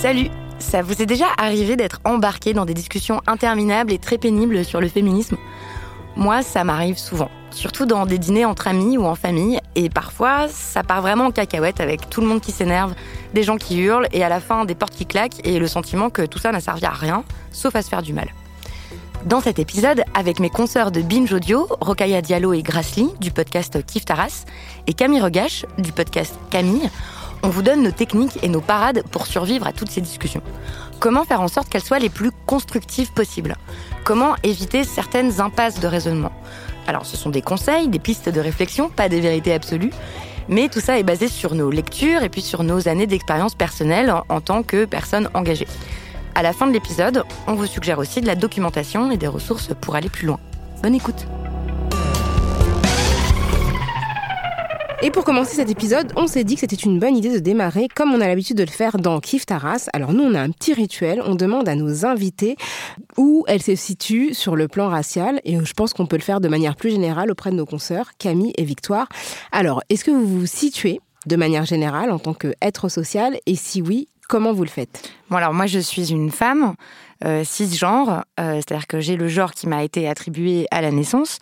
Salut Ça vous est déjà arrivé d'être embarqué dans des discussions interminables et très pénibles sur le féminisme? Moi, ça m'arrive souvent. Surtout dans des dîners entre amis ou en famille. Et parfois, ça part vraiment en cacahuète avec tout le monde qui s'énerve, des gens qui hurlent et à la fin des portes qui claquent et le sentiment que tout ça n'a servi à rien, sauf à se faire du mal. Dans cet épisode, avec mes consoeurs de Binge Audio, Rokaya Diallo et Grassly du podcast Kif Taras et Camille Regache du podcast Camille, on vous donne nos techniques et nos parades pour survivre à toutes ces discussions. Comment faire en sorte qu'elles soient les plus constructives possibles? Comment éviter certaines impasses de raisonnement? Alors, ce sont des conseils, des pistes de réflexion, pas des vérités absolues. Mais tout ça est basé sur nos lectures et puis sur nos années d'expérience personnelle en, tant que personne engagée. À la fin de l'épisode, on vous suggère aussi de la documentation et des ressources pour aller plus loin. Bonne écoute Et pour commencer cet épisode, on s'est dit que c'était une bonne idée de démarrer comme on a l'habitude de le faire dans Kif Taras. Alors nous, on a un petit rituel, on demande à nos invités où elles se situent sur le plan racial et je pense qu'on peut le faire de manière plus générale auprès de nos consoeurs Camille et Victoire. Alors, est-ce que vous vous situez de manière générale en tant qu'être social et si oui, comment vous le faites? Bon alors moi je suis une femme euh, cisgenre, euh, c'est-à-dire que j'ai le genre qui m'a été attribué à la naissance.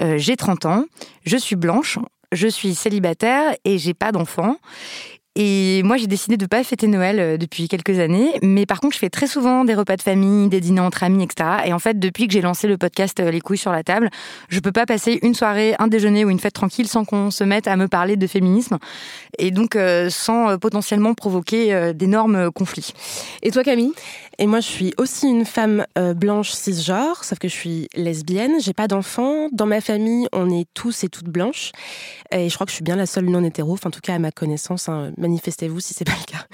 Euh, j'ai 30 ans, je suis blanche, je suis célibataire et j'ai pas d'enfant. Et moi, j'ai décidé de pas fêter Noël euh, depuis quelques années, mais par contre, je fais très souvent des repas de famille, des dîners entre amis, etc. Et en fait, depuis que j'ai lancé le podcast euh, Les couilles sur la table, je peux pas passer une soirée, un déjeuner ou une fête tranquille sans qu'on se mette à me parler de féminisme, et donc euh, sans potentiellement provoquer d'énormes conflits. Et toi, Camille? Et moi, je suis aussi une femme euh, blanche cisgenre, sauf que je suis lesbienne. J'ai pas d'enfants. Dans ma famille, on est tous et toutes blanches. Et je crois que je suis bien la seule non hétéro. Enfin, en tout cas, à ma connaissance, hein, manifestez-vous si c'est pas le cas.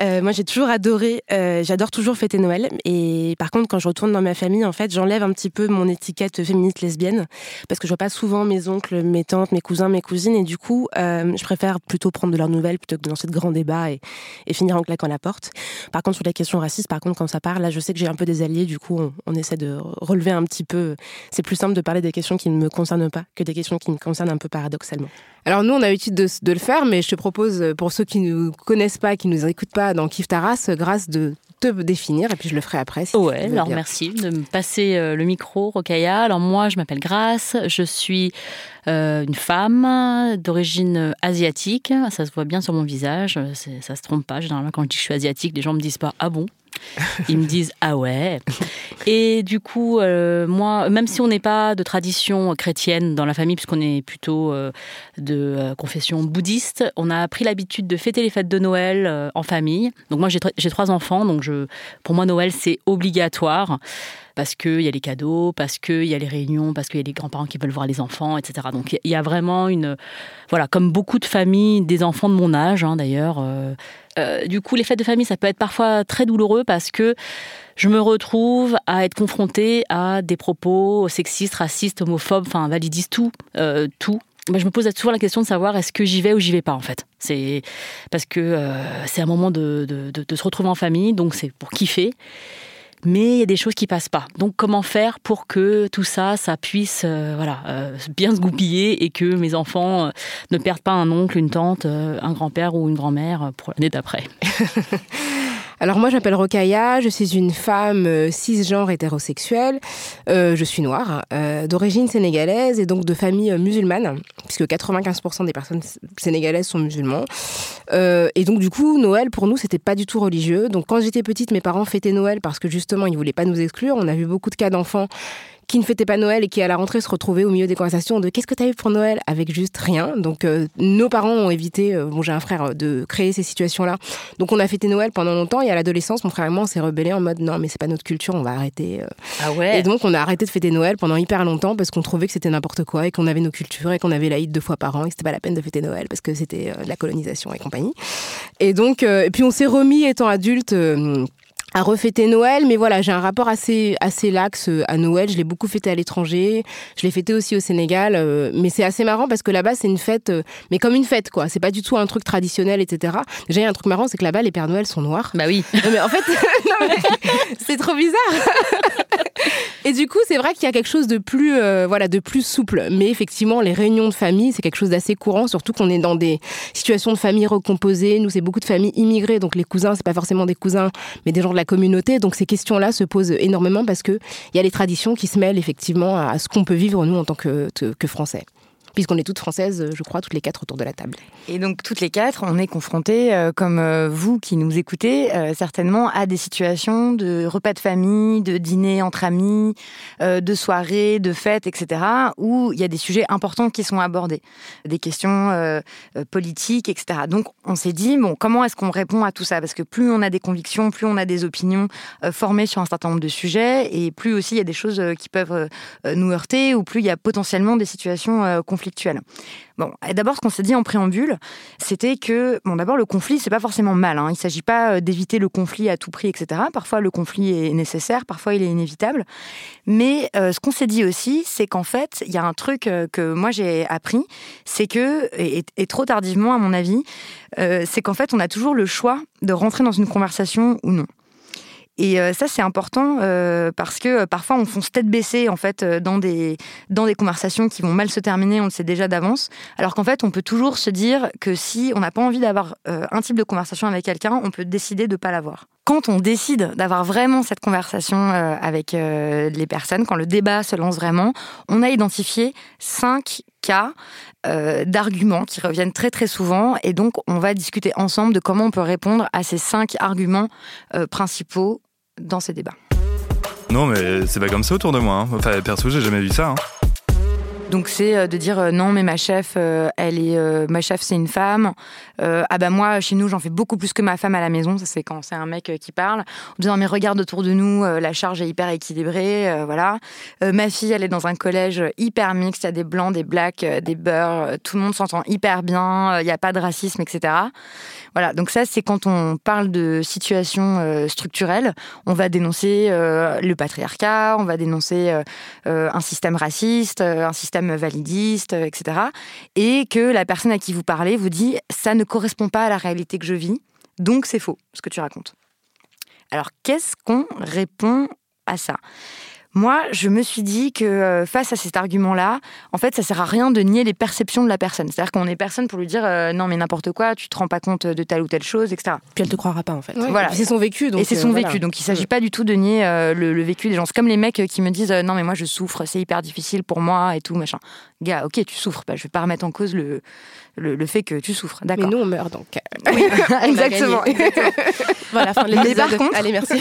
Euh, moi, j'ai toujours adoré. Euh, J'adore toujours fêter Noël. Et par contre, quand je retourne dans ma famille, en fait, j'enlève un petit peu mon étiquette féministe lesbienne parce que je vois pas souvent mes oncles, mes tantes, mes cousins, mes cousines. Et du coup, euh, je préfère plutôt prendre de leurs nouvelles plutôt que de lancer de grands débats et, finir en claquant la porte. Par contre, sur les questions racistes, par contre, quand ça part, là, je sais que j'ai un peu des alliés. Du coup, on, essaie de relever un petit peu. C'est plus simple de parler des questions qui ne me concernent pas que des questions qui me concernent un peu paradoxalement. Alors nous, on a l'habitude de, de le faire, mais je te propose, pour ceux qui ne nous connaissent pas, qui ne nous écoutent pas dans Kif Taras, grâce de te définir, et puis je le ferai après. Si Ouais, alors bien. merci de me passer euh, le micro, Rokaya. Alors moi, je m'appelle Grace, je suis euh, une femme d'origine euh, asiatique. Ça se voit bien sur mon visage, ça se trompe pas. Généralement, quand je dis que je suis asiatique, les gens me disent pas ah bon? Ils me disent ah ouais. Et du coup, euh, moi, même si on n'est pas de tradition chrétienne dans la famille, puisqu'on est plutôt euh, de euh, confession bouddhiste, on a pris l'habitude de fêter les fêtes de Noël en famille. Donc moi, j'ai trois enfants, donc je, pour moi, Noël, c'est obligatoire parce qu'il y a les cadeaux, parce qu'il y a les réunions, parce qu'il y a les grands-parents qui veulent voir les enfants, etc. Donc il y a vraiment une... Voilà, comme beaucoup de familles, des enfants de mon âge hein, d'ailleurs. euh, euh, du coup, les fêtes de famille, ça peut être parfois très douloureux parce que je me retrouve à être confrontée à des propos sexistes, racistes, homophobes, enfin validistes, tout, euh, tout. je me pose souvent la question de savoir est-ce que j'y vais ou j'y vais pas en fait? C'est parce que c'est un moment de, de, se retrouver en famille, donc c'est pour kiffer. Mais il y a des choses qui passent pas. Donc comment faire pour que tout ça, ça puisse euh, voilà bien se goupiller et que mes enfants ne perdent pas un oncle, une tante, un grand-père ou une grand-mère pour l'année d'après? Alors moi, j'appelle Rokaya, je suis une femme euh, cisgenre hétérosexuelle, euh, je suis noire, euh, d'origine sénégalaise et donc de famille musulmane, puisque 95% des personnes sénégalaises sont musulmans. et donc du coup, Noël pour nous, c'était pas du tout religieux. Donc quand j'étais petite, mes parents fêtaient Noël parce que justement, ils voulaient pas nous exclure. On a vu beaucoup de cas d'enfants qui ne fêtait pas Noël et qui à la rentrée se retrouvait au milieu des conversations de qu'est-ce que tu as eu pour Noël? avec juste rien. Donc euh, nos parents ont évité, euh, bon j'ai un frère, euh, de créer ces situations-là. Donc on a fêté Noël pendant longtemps et à l'adolescence, mon frère et moi on s'est rebellés en mode non mais c'est pas notre culture, on va arrêter. Ah ouais. Et donc on a arrêté de fêter Noël pendant hyper longtemps parce qu'on trouvait que c'était n'importe quoi et qu'on avait nos cultures et qu'on avait l'Aïd deux fois par an et que c'était pas la peine de fêter Noël parce que c'était de la colonisation et compagnie. Et donc et puis on s'est remis étant adulte à refêter Noël, mais voilà, j'ai un rapport assez assez lax euh, à Noël. Je l'ai beaucoup fêté à l'étranger, je l'ai fêté aussi au Sénégal, euh, mais c'est assez marrant parce que là-bas c'est une fête, euh, mais comme une fête quoi. C'est pas du tout un truc traditionnel, etc. Déjà, il y a un truc marrant, c'est que là-bas les Pères Noël sont noirs. Bah oui. mais en fait, c'est trop bizarre. Et du coup, c'est vrai qu'il y a quelque chose de plus, voilà, de plus souple. Mais effectivement, les réunions de famille, c'est quelque chose d'assez courant, surtout qu'on est dans des situations de famille recomposées. Nous, c'est beaucoup de familles immigrées, donc les cousins, c'est pas forcément des cousins, mais des gens de la communauté. Donc ces questions-là se posent énormément parce qu'il y a les traditions qui se mêlent effectivement à ce qu'on peut vivre nous en tant que, que Français puisqu'on est toutes françaises, je crois, toutes les quatre autour de la table. Et donc, toutes les quatre, on est confrontés, euh, comme euh, vous qui nous écoutez, euh, certainement à des situations de repas de famille, de dîner entre amis, de soirées, de fêtes, etc., où il y a des sujets importants qui sont abordés, des questions politiques, etc. Donc, on s'est dit, bon, comment est-ce qu'on répond à tout ça? Parce que plus on a des convictions, plus on a des opinions formées sur un certain nombre de sujets, et plus aussi il y a des choses qui peuvent nous heurter, ou plus il y a potentiellement des situations conflictuelles Bon, d'abord, ce qu'on s'est dit en préambule, c'était que, bon, d'abord, le conflit, c'est pas forcément mal. Hein. Il ne s'agit pas euh, d'éviter le conflit à tout prix, etc. Parfois, le conflit est nécessaire, parfois, il est inévitable. Mais euh, ce qu'on s'est dit aussi, c'est qu'en fait, il y a un truc euh, que moi j'ai appris, c'est que, et, trop tardivement à mon avis, c'est qu'en fait, on a toujours le choix de rentrer dans une conversation ou non. Et euh, ça, c'est important euh, parce que euh, parfois, on fonce tête baissée en fait dans des dans des conversations qui vont mal se terminer. On le sait déjà d'avance. Alors qu'en fait, on peut toujours se dire que si on n'a pas envie d'avoir un type de conversation avec quelqu'un, on peut décider de pas l'avoir. Quand on décide d'avoir vraiment cette conversation avec les personnes, quand le débat se lance vraiment, on a identifié cinq cas d'arguments qui reviennent très très souvent et donc on va discuter ensemble de comment on peut répondre à ces cinq arguments principaux dans ces débats. Non, mais c'est pas comme ça autour de moi. Hein. Enfin, perso, j'ai jamais vu ça. Hein. Donc c'est euh, de dire euh, non mais ma chef euh, elle est ma chef c'est une femme. Ah bah moi chez nous j'en fais beaucoup plus que ma femme à la maison. Ça c'est quand c'est un mec qui parle. En disant mais regarde autour de nous la charge est hyper équilibrée voilà. Ma fille elle est dans un collège hyper mixte. Il y a des blancs des blacks des beurs tout le monde s'entend hyper bien il n'y a pas de racisme etc voilà. Donc ça c'est quand on parle de situation structurelle on va dénoncer le patriarcat on va dénoncer un système raciste un système validiste, euh, etc. Et que la personne à qui vous parlez vous dit ça ne correspond pas à la réalité que je vis, donc c'est faux ce que tu racontes. Alors qu'est-ce qu'on répond à ça? Moi, je me suis dit que euh, face à cet argument-là, en fait, ça sert à rien de nier les perceptions de la personne. C'est-à-dire qu'on est personne pour lui dire euh, non, mais n'importe quoi, tu te rends pas compte de telle ou telle chose, etc. Puis elle te croira pas, en fait. Voilà. C'est son vécu. Donc et c'est son euh, vécu. Donc il s'agit pas du tout de nier le, vécu des gens. C'est comme les mecs qui me disent non, mais moi je souffre, c'est hyper difficile pour moi et tout, machin. Gars, ok, tu souffres. Bah, je vais pas remettre en cause le, le, fait que tu souffres. D'accord. Mais nous, on meurt donc. Oui, exactement. voilà, fin de l'épisode. Par contre, Allez, merci.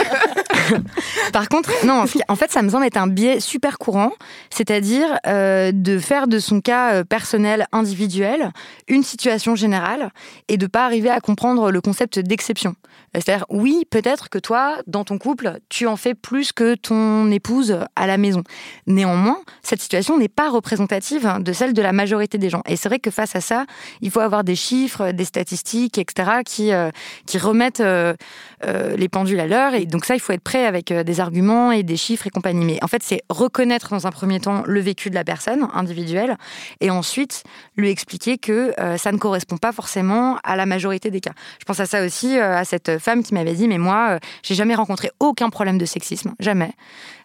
par contre, non, en fait, ça me semble être un biais super courant, c'est-à-dire euh, de faire de son cas euh, personnel, individuel, une situation générale et de pas arriver à comprendre le concept d'exception. C'est-à-dire, oui, peut-être que toi, dans ton couple, tu en fais plus que ton épouse à la maison. Néanmoins, cette situation n'est pas représentative de celle de la majorité des gens. Et c'est vrai que face à ça, il faut avoir des chiffres, des statistiques, etc., qui, euh, qui remettent les pendules à l'heure. Et donc ça, il faut être prêt avec des arguments et des chiffres et compagnie. mais en fait, c'est reconnaître dans un premier temps le vécu de la personne individuelle et ensuite lui expliquer que euh, ça ne correspond pas forcément à la majorité des cas. Je pense à ça aussi, euh, à cette femme qui m'avait dit, mais moi, euh, j'ai jamais rencontré aucun problème de sexisme, jamais.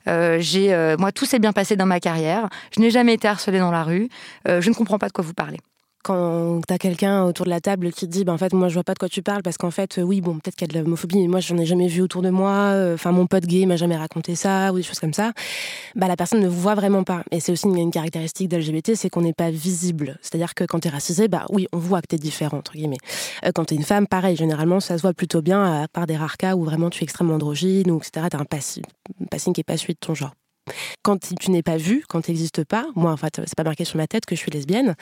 moi, tout s'est bien passé dans ma carrière. Je n'ai jamais été harcelée dans la rue. je ne comprends pas de quoi vous parlez quand t'as quelqu'un autour de la table qui dit, ben en fait, moi, je vois pas de quoi tu parles, parce qu'en fait, oui, bon, peut-être qu'il y a de l'homophobie, mais moi, j'en ai jamais vu autour de moi. Euh, enfin, mon pote gay m'a jamais raconté ça, ou des choses comme ça. Bah, la personne ne vous voit vraiment pas. Et c'est aussi une, caractéristique d'LGBT, c'est qu'on n'est pas visible. C'est-à-dire que quand t'es racisé, bah oui, on voit que t'es différent, entre guillemets. Euh, quand t'es une femme, pareil, généralement, ça se voit plutôt bien, à part des rares cas où vraiment tu es extrêmement androgyne, ou etc. T'as un passing, passing qui est pas suite de ton genre. Quand tu n'es pas vu, quand tu n'existes pas, moi en fait c'est pas marqué sur ma tête que je suis lesbienne,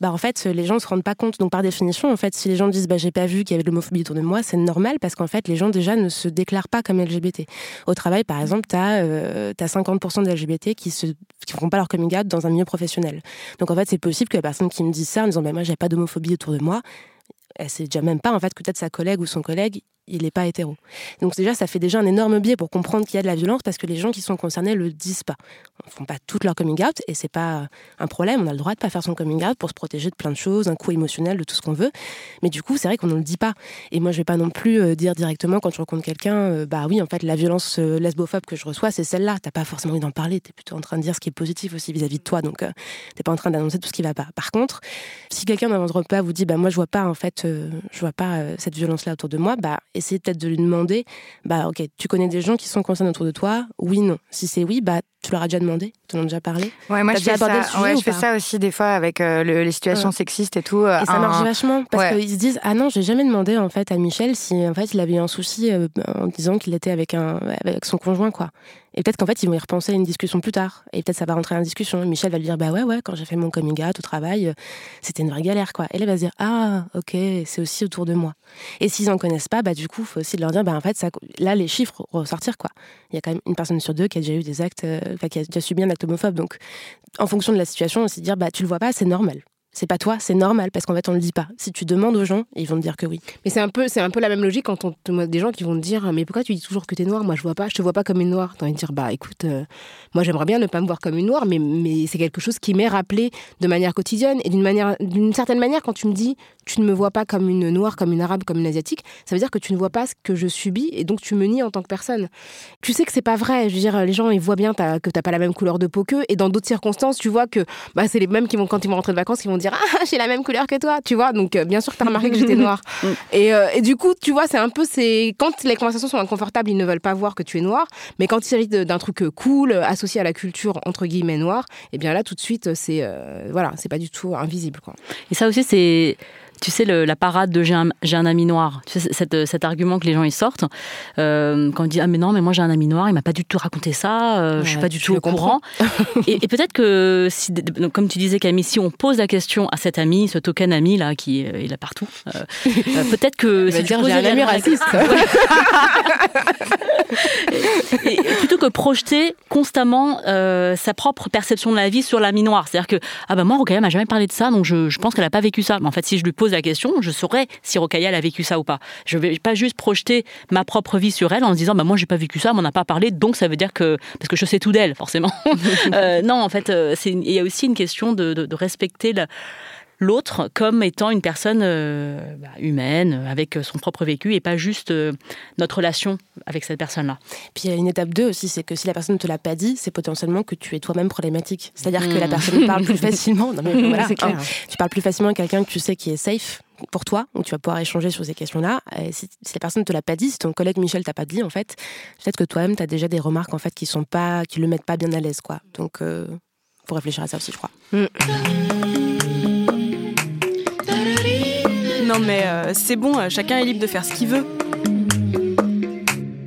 bah en fait les gens ne se rendent pas compte. Donc par définition en fait si les gens disent bah j'ai pas vu qu'il y avait de l'homophobie autour de moi, c'est normal parce qu'en fait les gens déjà ne se déclarent pas comme LGBT. Au travail par exemple tu as, euh, 50% de LGBT qui se qui font pas leur coming out dans un milieu professionnel. Donc en fait c'est possible que la personne qui me dit ça en disant bah moi j'ai pas d'homophobie autour de moi, elle sait déjà même pas en fait que peut-être sa collègue ou son collègue il n'est pas hétéro. Donc déjà, ça fait déjà un énorme biais pour comprendre qu'il y a de la violence parce que les gens qui sont concernés le disent pas. Ils font pas tout leur coming out et c'est pas un problème. On a le droit de pas faire son coming out pour se protéger de plein de choses, un coup émotionnel, de tout ce qu'on veut. Mais du coup, c'est vrai qu'on ne le dit pas. Et moi, je vais pas non plus euh, dire directement quand je rencontre quelqu'un, euh, bah oui, en fait, la violence euh, lesbophobe que je reçois, c'est celle-là. T'as pas forcément envie d'en parler. Tu es plutôt en train de dire ce qui est positif aussi vis-à-vis de toi. Donc, tu t'es pas en train d'annoncer tout ce qui va pas. Par contre, si quelqu'un votre repas vous dit, bah moi, je vois pas en fait, je vois pas cette violence-là autour de moi, bah essayez peut-être de lui demander bah ok, tu connais des gens qui sont concernés autour de toi? Oui, non. Si c'est oui, bah tu leur as déjà demandé Tu en as déjà parlé Ouais, moi je fais, ça, ouais, je fais ça aussi des fois avec euh, les situations sexistes et tout. Euh, et ça marche vachement parce qu'ils se disent ah non, j'ai jamais demandé en fait à Michel si en fait il avait un souci euh, en disant qu'il était avec un avec son conjoint quoi. Et peut-être qu'en fait, ils vont y repenser à une discussion plus tard. Et peut-être ça va rentrer en discussion. Michel va lui dire Bah ouais, ouais, quand j'ai fait mon coming out au travail, c'était une vraie galère, quoi. Et elle va se dire Ah, ok, c'est aussi autour de moi. Et s'ils en connaissent pas, bah du coup, il faut aussi leur dire Bah en fait, là, les chiffres ressortir, quoi. Il y a quand même une personne sur deux qui a déjà eu des actes, qui a déjà subi un acte homophobe. Donc, en fonction de la situation, on dire Bah tu le vois pas, c'est normal c'est pas toi, c'est normal parce qu'en fait on le dit pas. Si tu demandes aux gens, ils vont te dire que oui. Mais c'est un peu, c'est un peu la même logique quand on te des gens qui vont te dire mais pourquoi tu dis toujours que t'es noir Moi je vois pas, je te vois pas comme une noire. T'as envie de dire bah écoute, euh, moi j'aimerais bien ne pas me voir comme une noire, mais mais c'est quelque chose qui m'est rappelé de manière quotidienne et d'une manière, d'une certaine manière quand tu me dis tu ne me vois pas comme une noire, comme une arabe, comme une asiatique, ça veut dire que tu ne vois pas ce que je subis et donc tu me nies en tant que personne. Tu sais que c'est pas vrai. Je veux dire les gens ils voient bien que que t'as pas la même couleur de peau qu'eux et dans d'autres circonstances tu vois que bah c'est les mêmes qui vont quand ils vont rentrer de vacances qui vont dire ah j'ai la même couleur que toi, tu vois. Donc, euh, bien sûr que tu as remarqué que j'étais noire. Mm. et, euh, et, du coup, tu vois, c'est un peu. c'est Quand les conversations sont inconfortables, ils ne veulent pas voir que tu es noir. Mais quand il s'agit d'un truc euh, cool, associé à la culture, entre guillemets, noire, et eh bien là, tout de suite, c'est. voilà, c'est pas du tout invisible, quoi. Et ça aussi, c'est tu sais, la parade de j'ai un, ami noir, tu sais, cet, argument que les gens y sortent, euh, quand on dit Ah, mais non, mais moi j'ai un ami noir, il m'a pas du tout raconté ça, euh, je suis pas du tout au courant. et, peut-être que, si, comme tu disais, Camille, si on pose la question à cet ami, ce token ami là, qui est, il est partout, euh, peut-être que. si dire, j'ai un ami raciste. et, plutôt que projeter constamment sa propre perception de la vie sur l'ami noir. C'est-à-dire que, ah ben moi, Rokaya m'a jamais parlé de ça, donc je, je pense qu'elle a pas vécu ça. Mais en fait, si je lui pose la question, je saurais si Rocaille a vécu ça ou pas. Je vais pas juste projeter ma propre vie sur elle en se disant bah moi j'ai pas vécu ça, on m'en a pas parlé, donc ça veut dire que parce que je sais tout d'elle forcément. Euh, non, en fait, euh, il y a aussi une question de, de, de respecter la l'autre comme étant une personne euh, bah, humaine, avec son propre vécu, et pas juste euh, notre relation avec cette personne-là. Puis il y a une étape 2 aussi, c'est que si la personne ne te l'a pas dit, c'est potentiellement que tu es toi-même problématique. C'est-à-dire que la hmm. personne parle plus facilement. Non, mais voilà, clair. Hein. tu parles plus facilement à quelqu'un que tu sais qui est safe pour toi, où tu vas pouvoir échanger sur ces questions-là. Si, si, la personne ne te l'a pas dit, si ton collègue Michel t'a pas dit, en fait, peut-être que toi-même, tu as déjà des remarques en fait, qui sont pas, qui le mettent pas bien à l'aise. quoi. Donc, il euh, faut réfléchir à ça aussi, je crois. Hmm. Non mais euh, c'est bon, euh, chacun est libre de faire ce qu'il veut.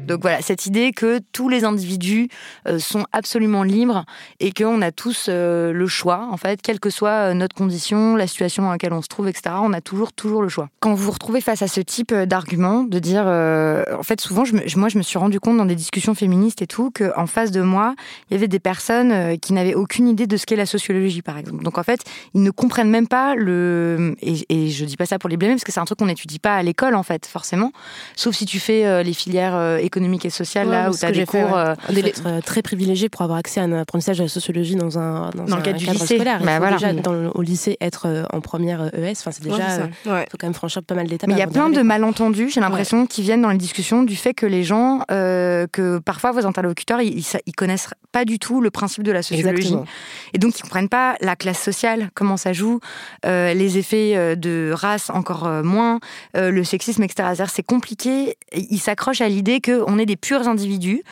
Donc voilà, cette idée que tous les individus euh, sont absolument libres et qu'on a tous euh, le choix, en fait, quelle que soit euh, notre condition, la situation dans laquelle on se trouve, etc., on a toujours, toujours le choix. Quand vous vous retrouvez face à ce type d'argument, de dire, en fait, souvent, moi, je me suis rendu compte dans des discussions féministes et tout, qu'en face de moi, il y avait des personnes qui n'avaient aucune idée de ce qu'est la sociologie, par exemple. Donc en fait, ils ne comprennent même pas le... Et, et je dis pas ça pour les blâmer, parce que c'est un truc qu'on n'étudie pas à l'école, en fait, forcément. Sauf si tu fais les filières économiques économique et sociale, Ouais, là, où tu as ce que des j'ai fait, cours. ouais. euh, être euh, très privilégié pour avoir accès à un apprentissage de la sociologie dans un, dans Dans un le cadre du lycée. scolaire. Bah voilà. déjà, dans le- au lycée, être euh, en première euh, ES. Enfin, c'est Ouais, déjà. c'est euh, ça. Ouais. faut quand même franchir pas mal d'étapes. Mais il y a plein de malentendus, j'ai l'impression, qui viennent dans les discussions du fait que les gens, euh, que parfois vos interlocuteurs, ils, connaissent pas du tout le principe de la sociologie. Exactement. Et donc, ils comprennent pas la classe sociale, comment ça joue, euh, les effets euh, de race encore euh, moins, euh, le sexisme, etc. C'est compliqué. Ils s'accrochent à l'idée qu'on est des purs individus,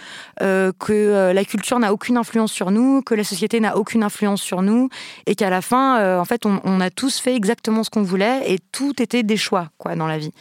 euh, que euh, la culture n'a aucune influence sur nous, que la société n'a aucune influence sur nous, et qu'à la fin, euh, en fait, on, on a tous fait exactement ce qu'on voulait, et tout était des choix, quoi, dans la vie.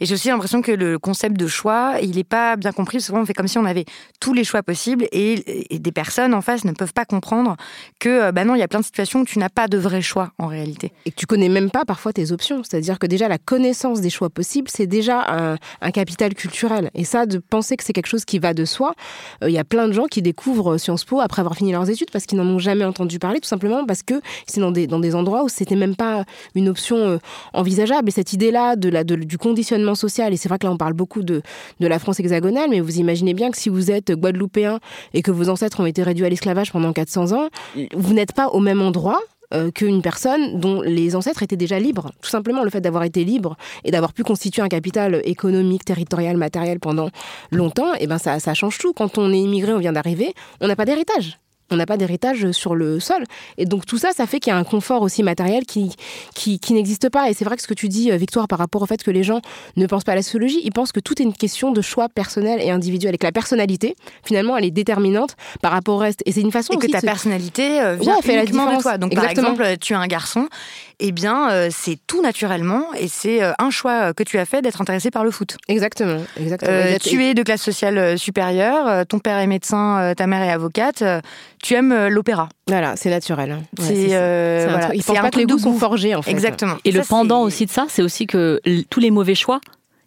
Et j'ai aussi l'impression que le concept de choix, il n'est pas bien compris. Souvent, on fait comme si on avait tous les choix possibles, et, des personnes en face ne peuvent pas comprendre que, bah non, il y a plein de situations où tu n'as pas de vrai choix en réalité. et que tu connais même pas parfois tes options. C'est-à-dire que déjà la connaissance des choix possibles, c'est déjà un, un capital culturel. Et ça, de penser que c'est quelque chose qui va de soi, euh, il y a plein de gens qui découvrent Sciences Po après avoir fini leurs études parce qu'ils n'en ont jamais entendu parler, tout simplement parce que c'est dans des, dans des endroits où c'était même pas une option euh, envisageable. Et cette idée-là de la, de- du conditionnement social, et c'est vrai que là on parle beaucoup de, de la France hexagonale, mais vous imaginez bien que si vous êtes guadeloupéen et que vos ancêtres ont été réduits à l'esclavage pendant 400 ans, vous n'êtes pas au même endroit euh, qu'une personne dont les ancêtres étaient déjà libres. Tout simplement, le fait d'avoir été libre et d'avoir pu constituer un capital économique, territorial, matériel pendant longtemps, et ben ça, ça change tout. Quand on est immigré, on vient d'arriver, on n'a pas d'héritage. On n'a pas d'héritage sur le sol. Et donc tout ça, ça fait qu'il y a un confort aussi matériel qui, qui, qui n'existe pas. Et c'est vrai que ce que tu dis, euh, Victoire, par rapport au fait que les gens ne pensent pas à la sociologie, ils pensent que tout est une question de choix personnel et individuel. Et que la personnalité, finalement, elle est déterminante par rapport au reste. Et c'est une façon Et que ta de personnalité euh, vient Ouais, fait la de toi. Donc Exactement. par exemple, tu es un garçon, eh bien euh, c'est tout naturellement et c'est euh, un choix euh, que tu as fait d'être intéressé par le foot. Exactement, exactement. Euh, tu es de classe sociale euh, supérieure, euh, ton père est médecin, euh, ta mère est avocate, euh, tu aimes euh, l'opéra. Voilà, c'est naturel. hein. Ouais, c'est euh, voilà, Ils pensent pas que les goûts sont forgés, en fait. Exactement. Et Ça, le pendant aussi de ça, c'est aussi que tous les mauvais choix,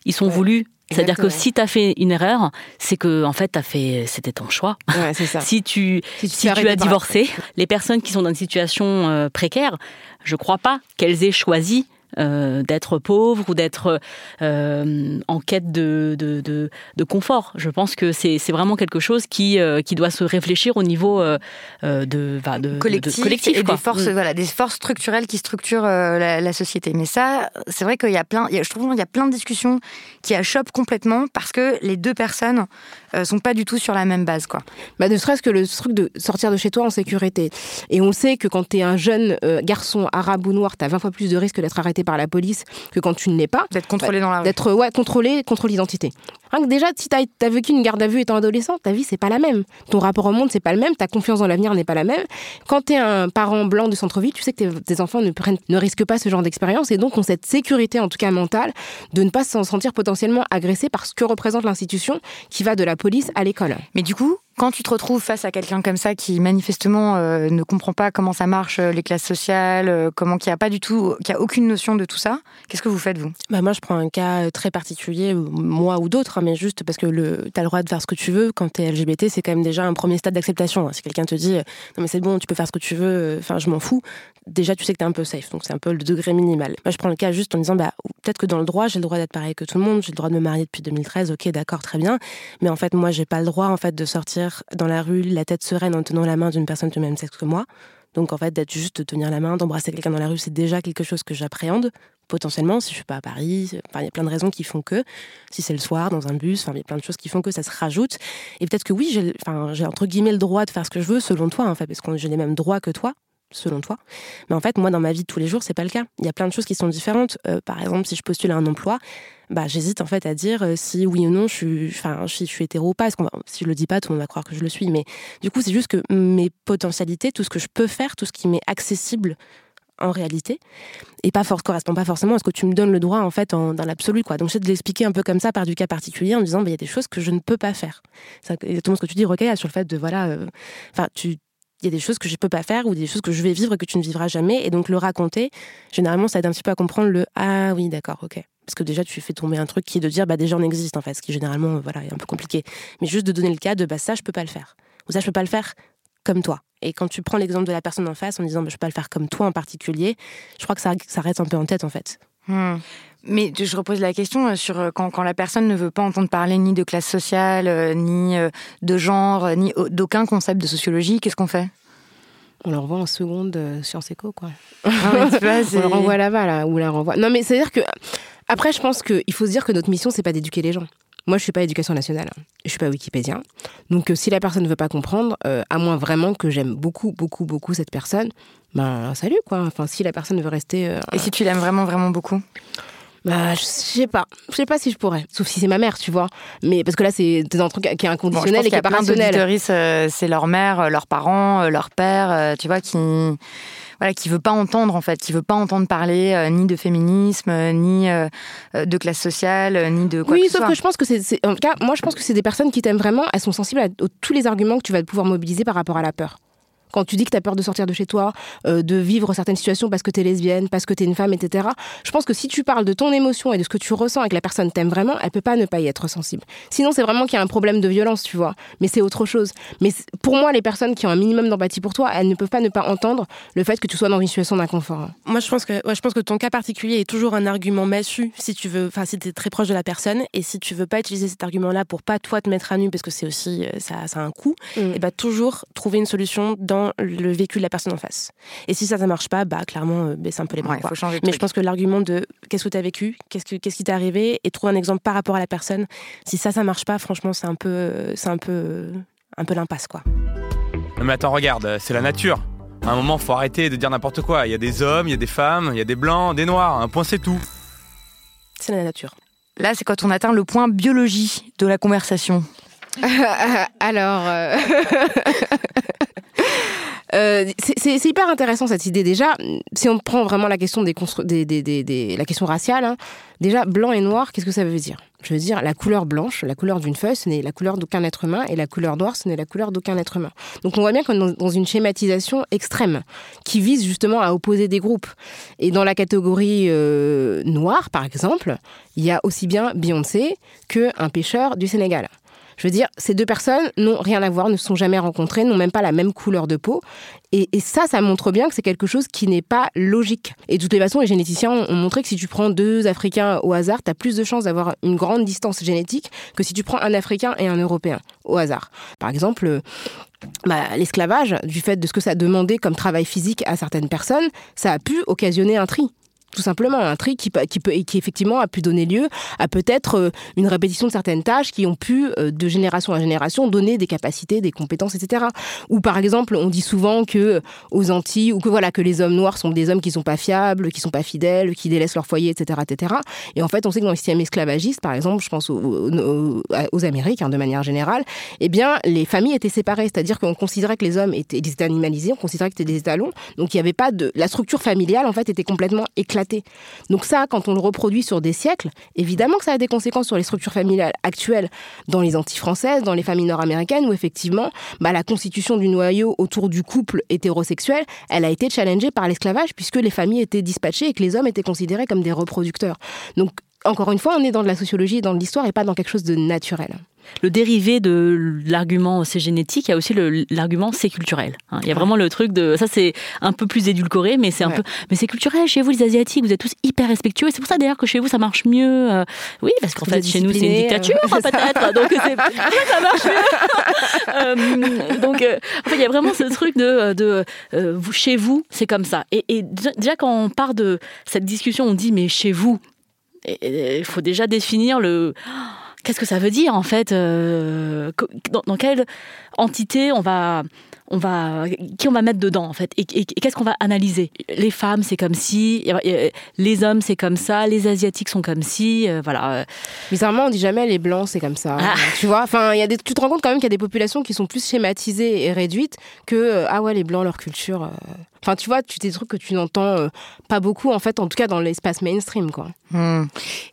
ils sont Ouais. voulus. C'est-à-dire que si tu as fait une erreur, c'est que en fait, t'as fait, c'était ton choix. Ouais, c'est ça. Si tu, Si tu si tu as divorcé, les personnes qui sont dans une situation euh, précaire, je crois pas qu'elles aient choisi euh, d'être pauvres ou d'être euh, en quête de, de, de, de confort. Je pense que c'est vraiment quelque chose qui, euh, qui doit se réfléchir au niveau de, bah, collectif, collectif, et des forces, Mm. voilà, des forces structurelles qui structurent la, la société. Mais ça, c'est vrai qu'il y a plein, je trouve qu'il y a plein de discussions qui achoppent complètement parce que les deux personnes euh, sont pas du tout sur la même base, quoi. Bah, ne serait-ce que le truc de sortir de chez toi en sécurité. Et on sait que quand tu es un jeune euh, garçon arabe ou noir, tu as 20 fois plus de risques d'être arrêté par la police que quand tu ne l'es pas. D'être contrôlé dans la rue. D'être ouais, contrôlé, contrôle d'identité. Rien que déjà, si tu as, vécu une garde à vue étant adolescent, ta vie, c'est pas la même. Ton rapport au monde, c'est pas le même. Ta confiance dans l'avenir n'est pas la même. Quand tu es un parent blanc de centre-ville, tu sais que tes, tes enfants ne, prennent, ne risquent pas ce genre d'expérience et donc ont cette sécurité, en tout cas mentale, de ne pas se sentir potentiellement agressé par ce que représente l'institution qui va de la police à l'école. Mais du coup, quand tu te retrouves face à quelqu'un comme ça qui manifestement euh, ne comprend pas comment ça marche, euh, les classes sociales, euh, comment qui a pas du tout, qui a aucune notion de tout ça, qu'est-ce que vous faites vous? Bah moi, je prends un cas très particulier, euh, moi ou d'autres, hein, mais juste parce que le, t'as le droit de faire ce que tu veux. Quand t'es LGBT, c'est quand même déjà un premier stade d'acceptation. hein. Si quelqu'un te dit, euh, non mais c'est bon, tu peux faire ce que tu veux, euh, enfin je m'en fous, déjà tu sais que t'es un peu safe. Donc c'est un peu le degré minimal. Moi, je prends le cas juste en disant, bah peut-être que dans le droit, j'ai le droit d'être pareil que tout le monde, j'ai le droit de me marier depuis 2013, ok, d'accord, très bien. Mais en fait, moi, j'ai pas le droit en fait de sortir dans la rue la tête sereine en tenant la main d'une personne du même sexe que moi. Donc en fait, d'être juste de tenir la main, d'embrasser quelqu'un dans la rue, c'est déjà quelque chose que j'appréhende potentiellement, si je suis pas à Paris, il y a plein de raisons qui font que, si c'est le soir, dans un bus, enfin, il y a plein de choses qui font que ça se rajoute. Et peut-être que oui, j'ai entre guillemets le droit de faire ce que je veux, selon toi, en fait, parce que j'ai les mêmes droits que toi, selon toi. Mais en fait, moi, dans ma vie de tous les jours, c'est pas le cas. Il y a plein de choses qui sont différentes. Euh, par exemple, si je postule à un emploi, bah, j'hésite en fait à dire euh, si oui ou non je suis, enfin, si je suis hétéro ou pas. Parce va, si je le dis pas, tout le monde va croire que je le suis. Mais du coup, c'est juste que mes potentialités, tout ce que je peux faire, tout ce qui m'est accessible en réalité, et pas force correspond pas forcément à ce que tu me donnes le droit en fait dans l'absolu quoi. Donc j'essaie de l'expliquer un peu comme ça par du cas particulier en disant bah, il y a des choses que je ne peux pas faire. C'est exactement ce que tu dis Rocaille sur le fait de voilà, euh, enfin tu il y a des choses que je peux pas faire ou des choses que je vais vivre que tu ne vivras jamais. Et donc le raconter généralement ça aide un petit peu à comprendre le ah oui d'accord ok parce que déjà tu fais tomber un truc qui est de dire bah déjà on existe en fait ce qui généralement voilà est un peu compliqué. Mais juste de donner le cas de bah ça je peux pas le faire. Ou ça je peux pas le faire comme toi. Et quand tu prends l'exemple de la personne en face en disant bah, je peux pas le faire comme toi en particulier je crois que ça, ça reste un peu en tête en fait. Hmm. Mais je repose la question euh, sur euh, quand, quand, la personne ne veut pas entendre parler ni de classe sociale, euh, ni de genre, ni d'aucun concept de sociologie, qu'est-ce qu'on fait? On le renvoie en seconde Sciences Éco, quoi. Ah, on le renvoie là-bas, là, ou la renvoie. Non, mais c'est-à-dire que. Après, je pense qu'il faut se dire que notre mission, c'est pas d'éduquer les gens. Moi, je suis pas éducation nationale, je suis pas Wikipédien. Donc, si la personne ne veut pas comprendre, à moins vraiment que j'aime beaucoup, beaucoup, beaucoup cette personne, ben salut quoi. Enfin, si la personne veut rester. Et si tu l'aimes vraiment, vraiment beaucoup? Bah, je sais pas. Je sais pas si je pourrais. Sauf si c'est ma mère, tu vois. Mais parce que là, c'est un truc qui est inconditionnel et qui est pas rationnel. Euh, c'est leur mère, euh, leurs parents, euh, leur père, tu vois, qui voilà, qui veut pas entendre en fait, qui veut pas entendre parler ni de féminisme, ni de classe sociale, ni de quoi oui, que sauf que je pense que c'est, en tout cas, moi je pense que c'est des personnes qui t'aiment vraiment. Elles sont sensibles à tous les arguments que tu vas pouvoir mobiliser par rapport à la peur quand tu dis que tu as peur de sortir de chez toi, euh, de vivre certaines situations parce que tu es lesbienne, parce que tu es une femme, etc. Je pense que si tu parles de ton émotion et de ce que tu ressens et que la personne t'aime vraiment, elle peut pas ne pas y être sensible. Sinon, c'est vraiment qu'il y a un problème de violence, tu vois. Mais c'est autre chose. Mais pour moi, les personnes qui ont un minimum d'empathie pour toi, elles ne peuvent pas ne pas entendre le fait que tu sois dans une situation d'inconfort. Moi, je pense que, je pense que ton cas particulier est toujours un argument massu si tu veux, enfin, si tu es très proche de la personne et si tu veux pas utiliser cet argument-là pour pas toi te mettre à nu parce que c'est aussi, euh, ça, ça a un coût, mm. et bah, toujours trouver une solution dans le vécu de la personne en face. Et si ça, ça marche pas, bah clairement, euh, baisse un peu les bras. Mais je pense que l'argument de qu'est-ce que tu as vécu, qu'est-ce, que, qu'est-ce qui t'est arrivé, et trouver un exemple par rapport à la personne, si ça, ça marche pas, franchement, c'est un peu, c'est un peu, un peu l'impasse, quoi. mais attends, regarde, c'est la nature. À un moment, faut arrêter de dire n'importe quoi. Il y a des hommes, il y a des femmes, il y a des blancs, des noirs. Un point, c'est tout. C'est la nature. Là, c'est quand on atteint le point biologie de la conversation. Alors, euh, Euh, c'est hyper intéressant cette idée déjà. Si on prend vraiment la question des, la question raciale, hein, déjà blanc et noir, qu'est-ce que ça veut dire? Je veux dire la couleur blanche, la couleur d'une feuille, ce n'est la couleur d'aucun être humain, et la couleur noire, ce n'est la couleur d'aucun être humain. Donc on voit bien qu'on est dans une schématisation extrême qui vise justement à opposer des groupes. Et dans la catégorie euh, noire, par exemple, il y a aussi bien Beyoncé que un pêcheur du Sénégal. Je veux dire, ces deux personnes n'ont rien à voir, ne se sont jamais rencontrées, n'ont même pas la même couleur de peau. Et, ça, ça montre bien que c'est quelque chose qui n'est pas logique. Et de toutes les façons, les généticiens ont montré que si tu prends deux Africains au hasard, tu as plus de chances d'avoir une grande distance génétique que si tu prends un Africain et un Européen au hasard. Par exemple, euh, bah, l'esclavage, du fait de ce que ça demandait comme travail physique à certaines personnes, ça a pu occasionner un tri tout simplement un tri qui, qui, peut, qui effectivement a pu donner lieu à peut-être euh, une répétition de certaines tâches qui ont pu, euh, de génération en génération, donner des capacités, des compétences, etc. Ou par exemple, on dit souvent que euh, aux Antilles, ou que voilà, que les hommes noirs sont des hommes qui sont pas fiables, qui sont pas fidèles, qui délaissent leur foyer, etc., etc. Et en fait, on sait que dans le système esclavagiste, par exemple, je pense aux, aux, Amériques, hein, de manière générale, eh bien, les familles étaient séparées, c'est-à-dire qu'on considérait que les hommes étaient, ils étaient animalisés, on considérait que c'était des étalons, donc il n'y avait pas de, la structure familiale en fait était complètement éclatée donc ça, quand on le reproduit sur des siècles, évidemment que ça a des conséquences sur les structures familiales actuelles dans les Antilles françaises, dans les familles nord-américaines, où effectivement, bah, la constitution du noyau autour du couple hétérosexuel, elle a été challengée par l'esclavage, puisque les familles étaient dispatchées et que les hommes étaient considérés comme des reproducteurs. Donc, encore une fois, on est dans de la sociologie et dans de l'histoire et pas dans quelque chose de naturel le dérivé de l'argument c'est génétique, il y a aussi l'argument c'est culturel. Hein. Il y a vraiment le truc de ça c'est un peu plus édulcoré, mais c'est un peu mais c'est culturel. Chez vous les asiatiques, vous êtes tous hyper respectueux. C'est pour ça d'ailleurs que chez vous ça marche mieux. Euh. oui, parce qu'en fait chez nous c'est une dictature peut-être, donc ça marche mieux. Euh, donc euh, en fait il y a vraiment ce truc de, de chez vous c'est comme ça. Et, et déjà quand on part de cette discussion, on dit mais chez vous, il faut déjà définir le qu'est-ce que ça veut dire en fait euh, dans, quelle entité on va on va qui on va mettre dedans en fait et, qu'est-ce qu'on va analyser? Les femmes c'est comme si les hommes c'est comme ça les asiatiques sont comme si euh, voilà. Bizarrement on dit jamais les blancs c'est comme ça ah. tu vois. Enfin il y a des tu te rends compte quand même qu'il y a des populations qui sont plus schématisées et réduites que euh, ah ouais les blancs leur culture Enfin, tu vois, tu des trucs que tu n'entends euh, pas beaucoup, en fait, en tout cas dans l'espace mainstream, quoi. Hmm.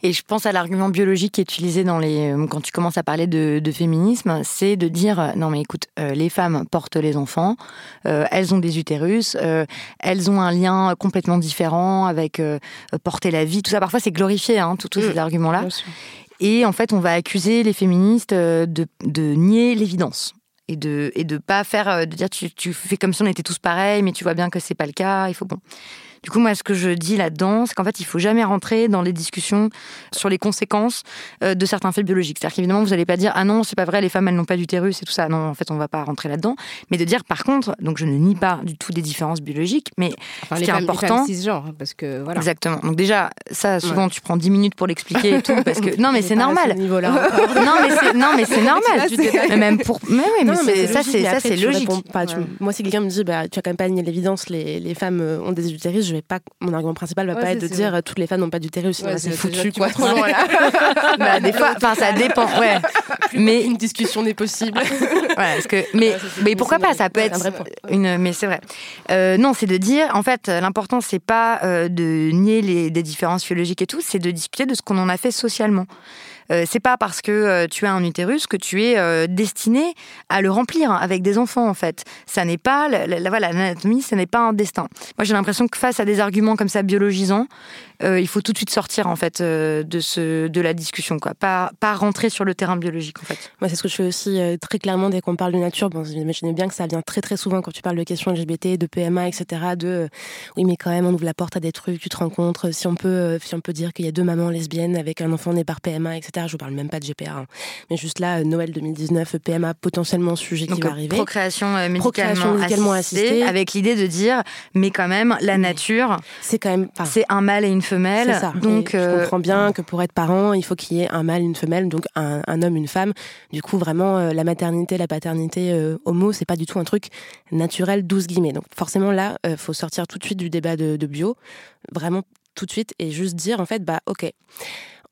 Et je pense à l'argument biologique qui est utilisé dans les, euh, quand tu commences à parler de, féminisme, c'est de dire euh, non mais écoute, les femmes portent les enfants, elles ont des utérus, elles ont un lien complètement différent avec porter la vie, tout ça. Parfois c'est glorifié, hein, tous ces hmm. arguments-là. Et en fait, on va accuser les féministes de, de nier l'évidence et de et de pas faire de dire tu, fais comme si on était tous pareils mais tu vois bien que c'est pas le cas Du coup, moi, ce que je dis là-dedans, c'est qu'en fait, il faut jamais rentrer dans les discussions sur les conséquences euh, de certains faits biologiques. C'est-à-dire qu'évidemment, vous n'allez pas dire ah non, c'est pas vrai, les femmes elles n'ont pas d'utérus et tout ça. Non, en fait, on va pas rentrer là-dedans. Mais de dire par contre, donc je ne nie pas du tout des différences biologiques, mais Enfin, ce les qui est important, les femmes cisgenres, hein, parce que voilà. Exactement. Donc déjà, ça, souvent, tu prends 10 minutes pour l'expliquer et tout, parce que non, mais c'est normal. non, mais c'est non, mais c'est normal. Mais même pour, mais oui, mais, Non, c'est mais ça, c'est logique. pas, tu- Moi, si quelqu'un me dit, bah, tu as quand même pas nié l'évidence, les, les femmes euh, ont des utérus, je vais pas, mon argument principal va Ouais, pas être de dire vrai. euh, toutes les femmes n'ont pas d'utérus, sinon Ouais, là, c'est foutu, tu quoi. vas trop loin, là. Bah, des fois, enfin, ça dépend, ouais. Mais Une discussion n'est possible. Ouais, parce que, mais, Ouais, ça, c'est- mais pourquoi pas. Ça peut être une. Mais c'est vrai. Euh, non, c'est de dire, en fait, l'important c'est pas euh, de nier les des différences biologiques et tout, c'est de discuter de ce qu'on en a fait socialement. Euh, c'est pas parce que euh, tu as un utérus que tu es euh, destiné à le remplir avec des enfants en fait. Ça n'est pas voilà l'anatomie, ce n'est pas un destin. Moi j'ai l'impression que face à des arguments comme ça biologisants, il faut tout de suite sortir en fait de ce de la discussion quoi, pas pas rentrer sur le terrain biologique en fait. Moi, c'est ce que je fais aussi très clairement dès qu'on parle de nature. Bon, vous bien que ça vient très très souvent quand tu parles de questions LGBT, de PMA, etc. De oui, mais quand même, on ouvre la porte à des trucs, tu te rencontres. Si on peut, si on peut dire qu'il y a deux mamans lesbiennes avec un enfant né par PMA, etc. Je vous parle même pas de GPA, hein. mais juste là, euh, Noël 2019, PMA potentiellement sujet qui va euh, arriver. procréation euh, médicalement, médicalement assistée, assistée. avec l'idée de dire, mais quand même, la nature, C'est quand même. c'est un mâle et une femelle. C'est ça. Donc, euh, je comprends bien que pour être parent, il faut qu'il y ait un mâle, une femelle, donc un, un homme, une femme. Du coup, vraiment, euh, la maternité, la paternité euh, homo, c'est pas du tout un truc naturel, 12 guillemets. Donc, forcément, là, euh, faut sortir tout de suite du débat de, de bio, vraiment tout de suite, et juste dire, en fait, bah, ok.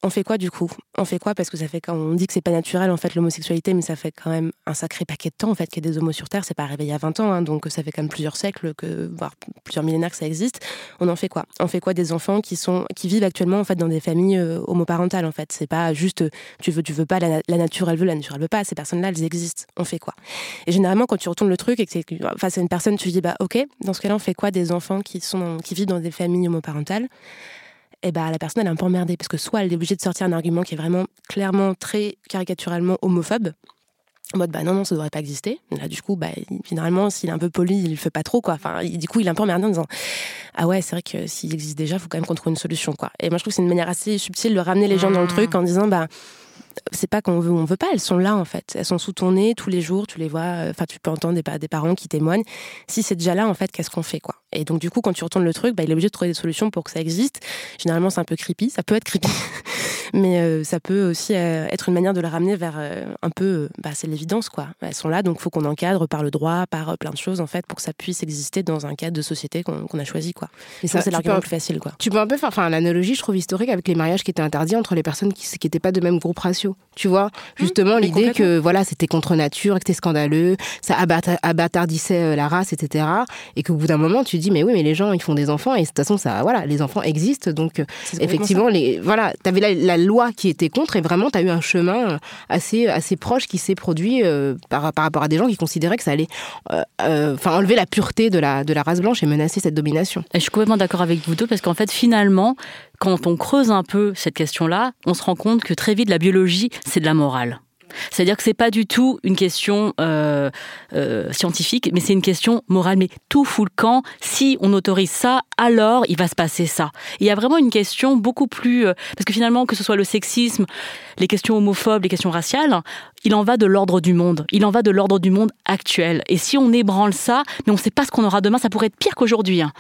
On fait quoi du coup? On fait quoi? Parce que ça fait quand on dit que c'est pas naturel en fait l'homosexualité, mais ça fait quand même un sacré paquet de temps en fait qu'il y a des homos sur Terre. C'est pas arrivé il y a 20 ans, hein, donc ça fait quand même plusieurs siècles, voire plusieurs millénaires que ça existe. On en fait quoi? On fait quoi des enfants qui sont qui vivent actuellement en fait dans des familles euh, homoparentales en fait? C'est pas juste tu veux tu veux pas la, na- la nature elle veut la nature elle veut pas. Ces personnes-là elles existent. On fait quoi? Et généralement quand tu retournes le truc et que c'est face à une personne tu dis bah ok dans ce cas-là on fait quoi des enfants qui vivent dans des familles homoparentales? Eh ben, la personne elle est un peu emmerdée parce que soit elle est obligée de sortir un argument qui est vraiment clairement très caricaturalement homophobe en mode bah non non ça devrait pas exister. Là du coup bah finalement s'il est un peu poli il le fait pas trop quoi. Enfin du coup il est un peu emmerdé en disant ah ouais c'est vrai que s'il existe déjà faut quand même qu'on trouve une solution quoi. Et moi je trouve que c'est une manière assez subtile de ramener les gens dans le truc en disant bah c'est pas qu'on veut ou on veut pas, elles sont là en fait. Elles sont sous ton nez tous les jours, tu les vois, euh, enfin tu peux entendre des, des parents qui témoignent. Si c'est déjà là en fait, qu'est-ce qu'on fait quoi? Et donc du coup quand tu retournes le truc, bah, il est obligé de trouver des solutions pour que ça existe. Généralement c'est un peu creepy, ça peut être creepy, mais euh, ça peut aussi euh, être une manière de les ramener vers euh, un peu, bah, c'est l'évidence quoi. Elles sont là donc faut qu'on encadre par le droit, par plein de choses en fait pour que ça puisse exister dans un cadre de société qu'on a choisi quoi. Et ça ça, c'est l'argument peux- le plus facile quoi. Tu peux un peu faire enfin, l'analogie, je trouve, historique avec les mariages qui étaient interdits entre les personnes qui n'étaient pas de même groupe ratio. Tu vois, justement, mais l'idée que voilà, c'était contre nature, que c'était scandaleux, ça abatta- abattardissait la race, etc. Et qu'au bout d'un moment, tu dis, mais oui, mais les gens, ils font des enfants, et de toute façon, ça, voilà, les enfants existent. Donc, euh, effectivement, les, voilà, tu avais la, la loi qui était contre, et vraiment, tu as eu un chemin assez, assez proche qui s'est produit euh, par, par rapport à des gens qui considéraient que ça allait euh, euh, enfin, enlever la pureté de la, de la race blanche et menacer cette domination. Et je suis complètement d'accord avec vous deux parce qu'en fait, finalement, quand on creuse un peu cette question-là, on se rend compte que très vite, la biologie, c'est de la morale. C'est-à-dire que c'est pas du tout une question euh, euh, scientifique, mais c'est une question morale. Mais tout fout le camp. Si on autorise ça, alors il va se passer ça. Il y a vraiment une question beaucoup plus euh, parce que finalement, que ce soit le sexisme, les questions homophobes, les questions raciales, il en va de l'ordre du monde. Il en va de l'ordre du monde actuel. Et si on ébranle ça, mais on ne sait pas ce qu'on aura demain, ça pourrait être pire qu'aujourd'hui. hein.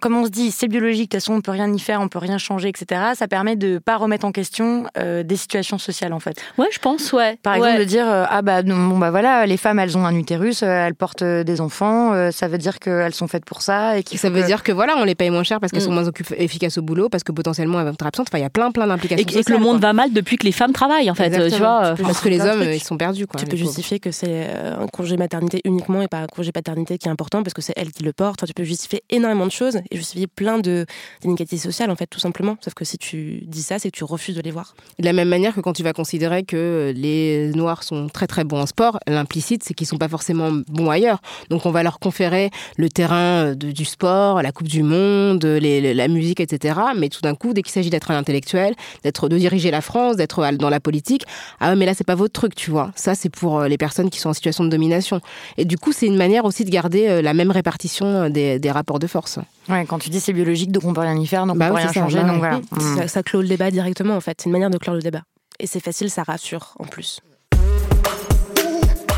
comme on se dit, c'est biologique, de toute façon on peut rien y faire, on peut rien changer, etc. Ça permet de pas remettre en question des situations sociales en fait. Ouais, je pense, ouais. Par exemple, de dire euh, ah bah non, bon bah voilà, les femmes elles ont un utérus, euh, elles portent euh, des enfants, euh, ça veut dire qu'elles sont faites pour ça et ça veut que- dire que voilà, on les paye moins cher parce qu'elles Mm. sont moins occup- efficaces au boulot, parce que potentiellement elles vont être absentes. Enfin, il y a plein, plein d'implications. et, que- et que le monde quoi. va mal depuis que les femmes travaillent, en fait. Exactement. Tu vois, Tu parce que les hommes, ils sont perdus. Quoi, tu peux pauvres. justifier que c'est un congé maternité uniquement et pas un congé paternité qui est important parce que c'est elle qui le porte. Enfin, tu peux justifier énormément de choses et justifier plein de d'inégalités sociales en fait tout simplement. Sauf que si tu dis ça, c'est que tu refuses de les voir. De la même manière que quand tu vas considérer que les les Noirs sont très très bons en sport, l'implicite, c'est qu'ils sont pas forcément bons ailleurs. Donc on va leur conférer le terrain du sport, la Coupe du Monde, la musique, etc. Mais tout d'un coup, dès qu'il s'agit d'être un intellectuel, d'être de diriger la France, d'être dans la politique, ah mais là c'est pas votre truc, tu vois. Ça c'est pour les personnes qui sont en situation de domination. Et du coup, c'est une manière aussi de garder la même répartition des, rapports de force. Ouais, quand tu dis c'est biologique, donc on peut rien y faire, donc on bah peut rien changer, donc voilà. Ça, ça clôt le débat directement en fait. C'est une manière de clore le débat. Et c'est facile, ça rassure en plus.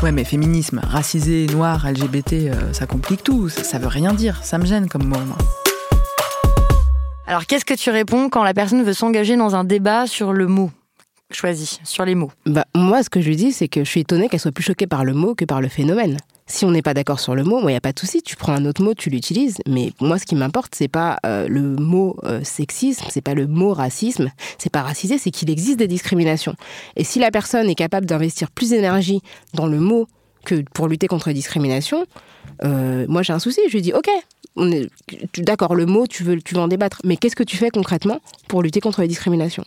Ouais, mais féminisme, racisé, noir, LGBT, euh, ça complique tout. Ça, veut rien dire. Ça me gêne comme mot, moi. Alors, qu'est-ce que tu réponds quand la personne veut s'engager dans un débat sur le mot? Choisi, sur les mots bah, Moi, ce que je lui dis, c'est que je suis étonnée qu'elle soit plus choquée par le mot que par le phénomène. Si on n'est pas d'accord sur le mot, il n'y a pas de souci, tu prends un autre mot, tu l'utilises. Mais moi, ce qui m'importe, c'est pas euh, le mot euh, sexisme, c'est pas le mot racisme, c'est pas racisé, c'est qu'il existe des discriminations. Et si la personne est capable d'investir plus d'énergie dans le mot que pour lutter contre les discriminations, euh, moi j'ai un souci. Je lui dis, ok, d'accord, le mot, tu veux, tu veux en débattre, mais qu'est-ce que tu fais concrètement pour lutter contre les discriminations?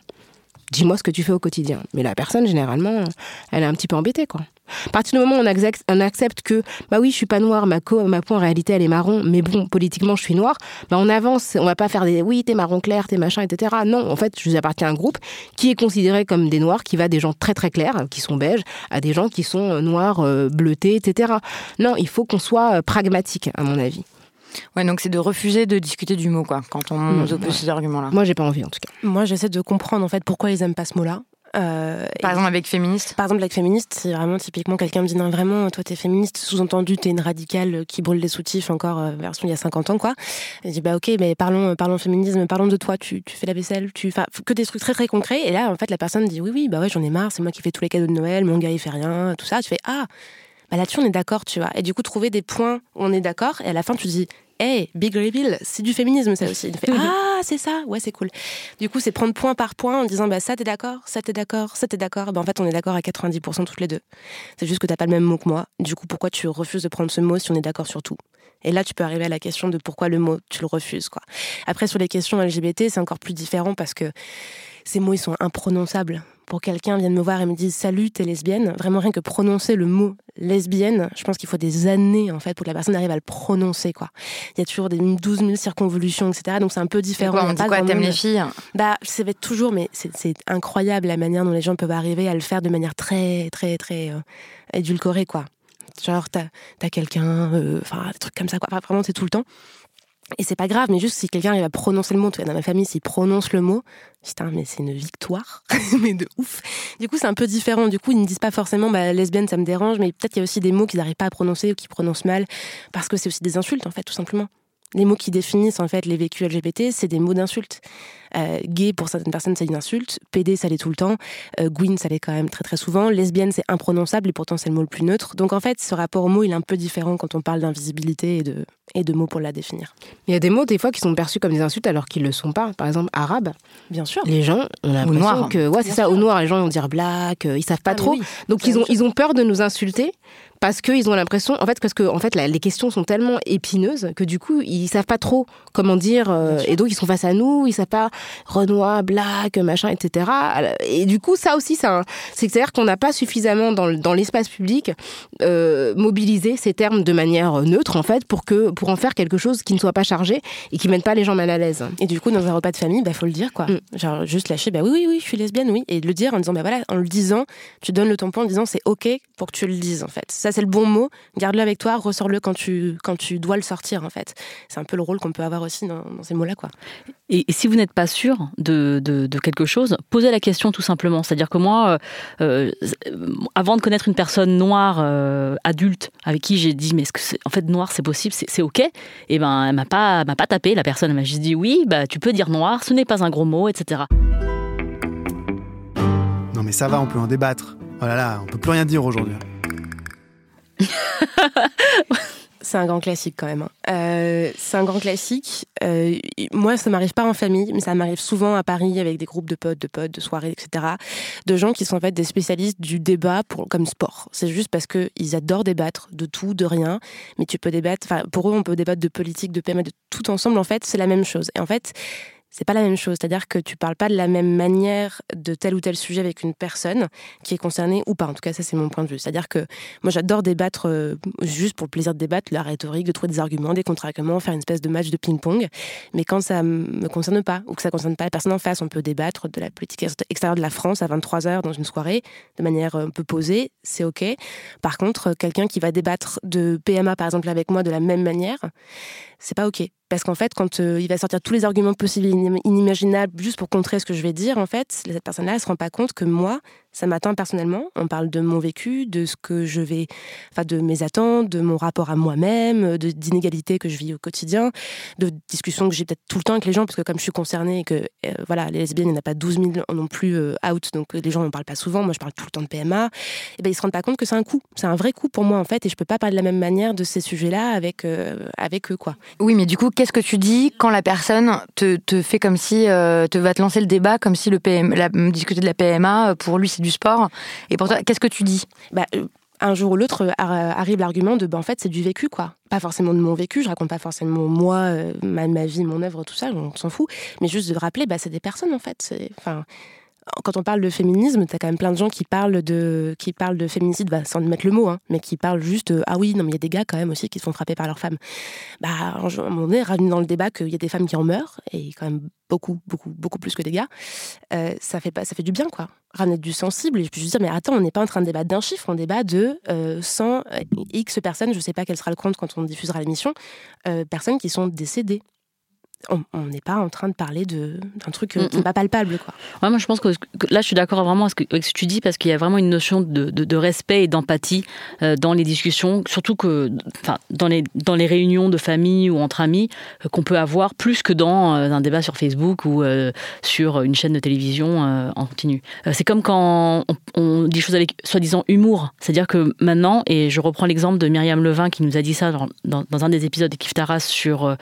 Dis-moi ce que tu fais au quotidien. Mais la personne, généralement, elle est un petit peu embêtée, quoi. À partir du moment où on accepte, accepte que, bah oui, je suis pas noire, ma, peau en réalité elle est marron, mais bon, politiquement je suis noire, bah on avance, on va pas faire des, oui, t'es marron clair, t'es machin, etc. Non, en fait, je appartiens à un groupe qui est considéré comme des noirs, qui va des gens très très clairs, qui sont beiges, à des gens qui sont noirs, euh, bleutés, etc. Non, il faut qu'on soit euh, pragmatique, à mon avis. Ouais, donc c'est de refuser de discuter du mot, quoi, quand on nous oppose ces arguments-là. Moi, j'ai pas envie, en tout cas. Moi, j'essaie de comprendre, en fait, pourquoi ils aiment pas ce mot-là. Euh, par exemple, avec féministe Par exemple, avec féministe, c'est vraiment typiquement quelqu'un me dit non, vraiment, toi t'es féministe, sous-entendu t'es une radicale qui brûle les soutifs, encore euh, version il y a 50 ans, quoi. Et je dis bah ok, mais parlons, parlons féminisme, parlons de toi, tu, tu fais la vaisselle, tu fais que des trucs très très concrets. Et là, en fait, la personne dit oui, oui, bah ouais, j'en ai marre, c'est moi qui fais tous les cadeaux de Noël, mon gars il fait rien, tout ça. Tu fais ah, bah là-dessus on est d'accord, tu vois. Et du coup, trouver des points où on est d'accord, et à la fin tu dis hey, big reveal, c'est du féminisme ça aussi. Il fait ah c'est ça, ouais c'est cool. Du coup c'est prendre point par point en disant bah ça t'es d'accord, ça t'es d'accord, ça t'es d'accord. Bah, en fait on est d'accord à 90% toutes les deux. C'est juste que t'as pas le même mot que moi. Du coup pourquoi tu refuses de prendre ce mot si on est d'accord sur tout? Et là tu peux arriver à la question de pourquoi le mot tu le refuses quoi. Après sur les questions LGBT c'est encore plus différent parce que ces mots ils sont imprononçables pour quelqu'un vienne me voir et me dise salut, t'es lesbienne, vraiment rien que prononcer le mot lesbienne, je pense qu'il faut des années en fait pour que la personne arrive à le prononcer quoi. Il y a toujours des 12 000 circonvolutions, etc. Donc c'est un peu différent. Quoi, on dit quoi T'aimes les filles Bah, va être toujours, mais c'est incroyable la manière dont les gens peuvent arriver à le faire de manière très, très, très euh, édulcorée quoi. Genre t'as as, quelqu'un, euh, enfin des trucs comme ça quoi. vraiment c'est tout le temps. Et c'est pas grave, mais juste si quelqu'un à prononcer le mot, dans ma famille, s'il prononce le mot, putain, mais c'est une victoire, mais de ouf. Du coup, c'est un peu différent. Du coup, ils ne disent pas forcément, bah, lesbienne, ça me dérange, mais peut-être qu'il y a aussi des mots qu'ils n'arrivent pas à prononcer ou qu'ils prononcent mal, parce que c'est aussi des insultes, en fait, tout simplement les mots qui définissent en fait les vécus LGBT, c'est des mots d'insulte. Euh, gay pour certaines personnes c'est une insulte, PD ça l'est tout le temps, euh, Gwyn ça l'est quand même très très souvent, lesbienne c'est imprononçable et pourtant c'est le mot le plus neutre. Donc en fait ce rapport au mot il est un peu différent quand on parle d'invisibilité et de, et de mots pour la définir. Il y a des mots des fois qui sont perçus comme des insultes alors qu'ils ne le sont pas. Par exemple arabe. Bien sûr. Les gens ont l'impression que ouais c'est ça au noir les gens vont dire black, euh, ils savent pas ah, trop. Donc ils ont ils ont peur de nous insulter parce qu'ils ont l'impression, en fait, parce que en fait, les questions sont tellement épineuses que du coup, ils savent pas trop comment dire, euh, et donc ils sont face à nous, ils savent pas Renoir, Black, machin, etc. Et du coup, ça aussi, c'est-à-dire qu'on n'a pas suffisamment dans, l'espace public euh, mobilisé ces termes de manière neutre, en fait, pour que pour en faire quelque chose qui ne soit pas chargé et qui mette pas les gens mal à l'aise. Et du coup, dans un repas de famille, bah faut le dire, quoi. Mm. Genre juste lâcher, bah oui, oui, oui, je suis lesbienne, oui, et le dire en disant, bah voilà, en le disant, tu donnes le tampon en disant, c'est ok pour que tu le dises, en fait. Ça, c'est le bon mot, garde-le avec toi, ressors-le quand tu, quand tu dois le sortir en fait. C'est un peu le rôle qu'on peut avoir aussi dans, ces mots-là. quoi. Et, si vous n'êtes pas sûr de, de, quelque chose, posez la question tout simplement. C'est-à-dire que moi, euh, euh, avant de connaître une personne noire euh, adulte avec qui j'ai dit mais est-ce que en fait noir c'est possible, c'est ok, et eh ben elle m'a pas m'a pas tapé la personne, elle m'a juste dit oui bah tu peux dire noir, ce n'est pas un gros mot, etc. Non mais ça va, on peut en débattre. Oh là là, on peut plus rien dire aujourd'hui. c'est un grand classique quand même. Hein. Euh, c'est un grand classique. Euh, moi, ça m'arrive pas en famille, mais ça m'arrive souvent à Paris avec des groupes de potes, de potes, de soirées, etc. De gens qui sont en fait des spécialistes du débat pour, comme sport. C'est juste parce qu'ils adorent débattre de tout, de rien. Mais tu peux débattre. Pour eux, on peut débattre de politique, de PMA, de tout ensemble. En fait, c'est la même chose. Et en fait, c'est pas la même chose. C'est-à-dire que tu parles pas de la même manière de tel ou tel sujet avec une personne qui est concernée ou pas. En tout cas, ça, c'est mon point de vue. C'est-à-dire que moi, j'adore débattre euh, juste pour le plaisir de débattre, la rhétorique, de trouver des arguments, des contre-arguments, faire une espèce de match de ping-pong. Mais quand ça me concerne pas ou que ça concerne pas la personne en face, on peut débattre de la politique extérieure de la France à 23h dans une soirée de manière un peu posée, c'est OK. Par contre, quelqu'un qui va débattre de PMA, par exemple, avec moi de la même manière, c'est pas OK. Parce qu'en fait, quand euh, il va sortir tous les arguments possibles inimaginables juste pour contrer ce que je vais dire, en fait, cette personne-là, elle se rend pas compte que moi, ça m'atteint personnellement. On parle de mon vécu, de ce que je vais, enfin, de mes attentes, de mon rapport à moi-même, de d'inégalités que je vis au quotidien, de discussions que j'ai peut-être tout le temps avec les gens, parce que comme je suis concernée et que, euh, voilà, les lesbiennes, il n'y en a pas 12 000 non plus euh, out, donc les gens n'en parlent pas souvent. Moi, je parle tout le temps de PMA. Et ben, ils se rendent pas compte que c'est un coup. C'est un vrai coup pour moi, en fait, et je peux pas parler de la même manière de ces sujets-là avec, avec eux, quoi. Oui, mais du coup, qu'est-ce que tu dis quand la personne te, te fait comme si, euh, te va te lancer le débat comme si le PM, la, discuter de la PMA, euh, pour lui c'est sport. Et pour toi, qu'est-ce que tu dis? Bah, euh, un jour ou l'autre arrive l'argument de bah, en fait c'est du vécu quoi. Pas forcément de mon vécu je raconte pas forcément moi ma, vie mon œuvre tout ça on s'en fout. Mais juste de rappeler bah c'est des personnes en fait quand on parle de féminisme, tu as quand même plein de gens qui parlent de, qui parlent de féminicide, bah, sans mettre le mot, hein, mais qui parlent juste ah oui, non, mais il y a des gars quand même aussi qui se font frapper par leurs femmes. Bah, à un moment donné, dans le débat qu'il y a des femmes qui en meurent, et quand même beaucoup, beaucoup, beaucoup plus que des gars, euh, ça, fait ça fait du bien, quoi. Ramener du sensible, et je peux juste dire, mais attends, on n'est pas en train de débattre d'un chiffre, on débat de 100 euh, X personnes, je sais pas quel sera le compte quand on diffusera l'émission, euh, personnes qui sont décédées on n'est pas en train de parler d'un truc euh, qui n'est pas palpable. Quoi. Ouais, moi, je pense que, là, je suis d'accord vraiment avec ce que, tu dis, parce qu'il y a vraiment une notion de, respect et d'empathie euh, dans les discussions, surtout que dans les, dans les réunions de famille ou entre amis, euh, qu'on peut avoir plus que dans un débat sur Facebook ou sur une chaîne de télévision en continu. C'est comme quand on, dit des choses avec soi-disant humour. C'est-à-dire que maintenant, et je reprends l'exemple de Myriam Levin qui nous a dit ça dans, dans un des épisodes de Kif Taras sur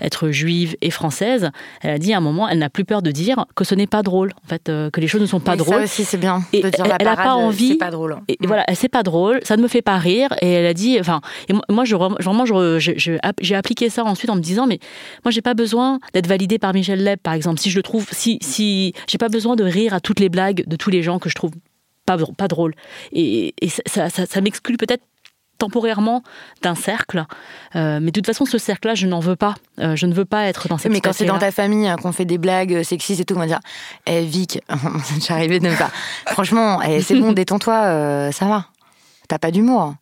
être juive française, elle a dit à un moment, elle n'a plus peur de dire que ce n'est pas drôle, en fait, euh, que les choses ne sont pas drôles. Ça aussi, c'est bien. de dire elle, n'a pas envie. C'est pas drôle. Et, voilà, c'est pas drôle, ça ne me fait pas rire. Et elle a dit, enfin, et moi, je, vraiment, j'ai appliqué ça ensuite en me disant, mais moi, j'ai pas besoin d'être validée par Michel Leb, par exemple. Si je le trouve, si, si, j'ai pas besoin de rire à toutes les blagues de tous les gens que je trouve pas, pas drôles. Et, ça, ça m'exclut peut-être temporairement d'un cercle. Euh, mais de toute façon, ce cercle-là, je n'en veux pas. Euh, je ne veux pas être dans cette Mais quand c'est dans ta famille hein, qu'on fait des blagues sexistes et tout, on va dire Eh, Vic, c'est arrivé de ne pas. Franchement, eh, c'est bon, détends-toi, euh, ça va. T'as pas d'humour.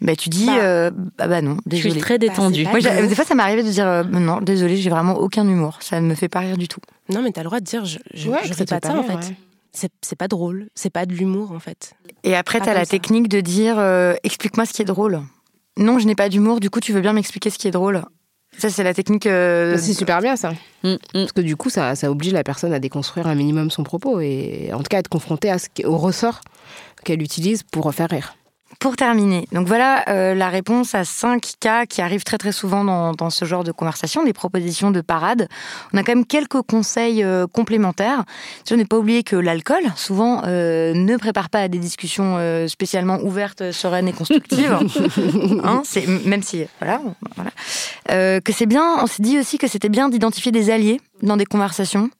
Bah, tu dis, bah, bah, bah, non, désolé. Je suis très détendue. Moi, des fois, ça m'arrivait de dire non, désolé, j'ai vraiment aucun humour. Ça ne me fait pas rire du tout. Non, mais t'as le droit de dire, je, je, fais pas, ça, en fait c'est pas drôle, c'est pas de l'humour en fait. Et après, tu as la technique de dire euh, explique-moi ce qui est drôle. Non, je n'ai pas d'humour, du coup, tu veux bien m'expliquer ce qui est drôle. Ça, c'est la technique. Euh, c'est super bien ça. Mm, mm. Parce que du coup, ça, ça, oblige la personne à déconstruire un minimum son propos et en tout cas à être confrontée à ce, au ressort qu'elle utilise pour faire rire. Pour terminer, donc voilà euh, la réponse à 5 cas qui arrivent très très souvent dans, ce genre de conversation, des propositions de parade. On a quand même quelques conseils euh, complémentaires. Je n'ai pas oublié que l'alcool, souvent, euh, ne prépare pas à des discussions spécialement ouvertes, sereines et constructives. hein, même si, voilà, voilà. que c'est bien, on s'est dit aussi que c'était bien d'identifier des alliés dans des conversations.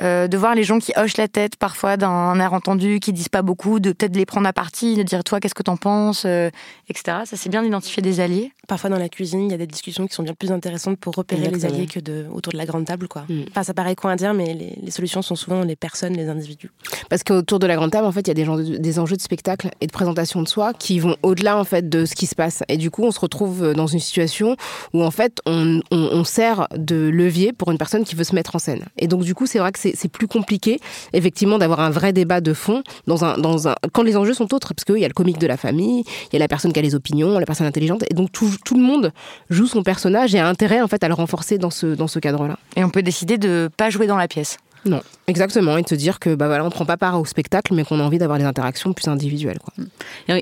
Euh, de voir les gens qui hochent la tête parfois d'un air entendu, qui disent pas beaucoup, de peut-être les prendre à partie, de dire toi qu'est-ce que t'en penses, euh, etc. Ça c'est bien d'identifier des alliés. Parfois dans la cuisine, il y a des discussions qui sont bien plus intéressantes pour repérer les alliés que de, autour de la grande table. Quoi. Mm. Enfin, ça paraît quoi à dire, mais les, solutions sont souvent les personnes, les individus. Parce qu'autour de la grande table, en fait, il y a des, gens, des enjeux de spectacle et de présentation de soi qui vont au-delà en fait de ce qui se passe. Et du coup, on se retrouve dans une situation où en fait, on, on sert de levier pour une personne qui veut se mettre en scène. Et donc du coup, c'est vrai que c'est plus compliqué, effectivement, d'avoir un vrai débat de fond dans un, dans un, quand les enjeux sont autres, parce qu'il y a le comique de la famille, il y a la personne qui a les opinions, la personne intelligente, et donc tout, tout le monde joue son personnage et a intérêt en fait à le renforcer dans ce, dans ce cadre-là. Et on peut décider de pas jouer dans la pièce. Non, exactement, et de se dire que bah voilà, on prend pas part au spectacle, mais qu'on a envie d'avoir des interactions plus individuelles. Quoi.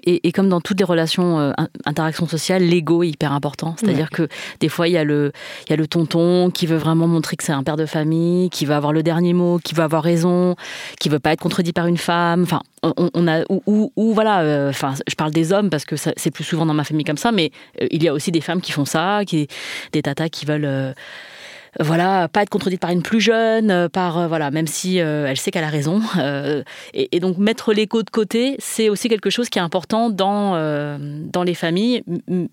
Et, comme dans toutes les relations, euh, interactions sociales, l'ego est hyper important. C'est-à-dire que des fois, il y, a le, y a le tonton qui veut vraiment montrer que c'est un père de famille, qui va avoir le dernier mot, qui va avoir raison, qui veut pas être contredit par une femme. Enfin, on, a ou, voilà. Euh, enfin, je parle des hommes parce que c'est plus souvent dans ma famille comme ça, mais euh, il y a aussi des femmes qui font ça, qui des tatas qui veulent voilà, pas être contredite par une plus jeune, par voilà, même si elle sait qu'elle a raison. Et, et, donc mettre l'écho de côté, c'est aussi quelque chose qui est important dans dans les familles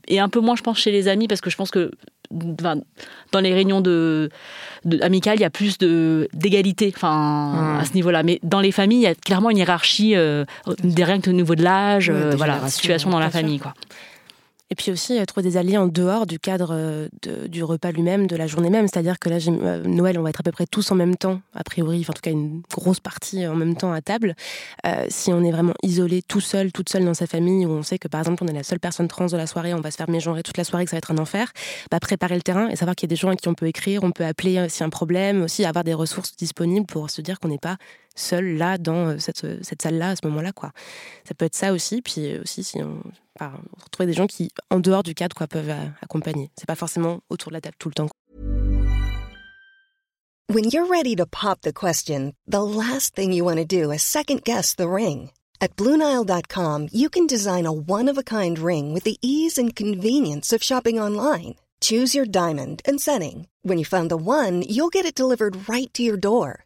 et un peu moins, je pense, chez les amis, parce que je pense que dans les réunions de, amicales, il y a plus de d'égalité, enfin à ce niveau-là. Mais dans les familles, il y a clairement une hiérarchie euh, des que au niveau de l'âge, euh, voilà, situation dans la famille, quoi. Et puis aussi euh, trouver des alliés en dehors du cadre euh, du repas lui-même, de la journée même. C'est-à-dire que là, euh, Noël, on va être à peu près tous en même temps, a priori, en tout cas une grosse partie en même temps à table. si on est vraiment isolé, tout seul, toute seule dans sa famille, où on sait que par exemple on est la seule personne trans de la soirée, on va se faire mégenrer toute la soirée, que ça va être un enfer, bah, préparer le terrain et savoir qu'il y a des gens à qui on peut écrire, on peut appeler s'il y a un problème, aussi avoir des ressources disponibles pour se dire qu'on n'est pas seul là dans cette, cette salle-là à ce moment-là. quoi. Ça peut être ça aussi. Puis aussi, si on, enfin, retrouver des gens qui, en dehors du cadre, quoi, peuvent euh, accompagner. C'est pas forcément autour de la table tout le temps. When you're ready to pop the question, the last thing you want to do is second guess the ring. At BlueNile.com, you can design a one-of-a-kind ring with the ease and convenience of shopping online. Choose your diamond and setting. When you find the one, you'll get it delivered right to your door.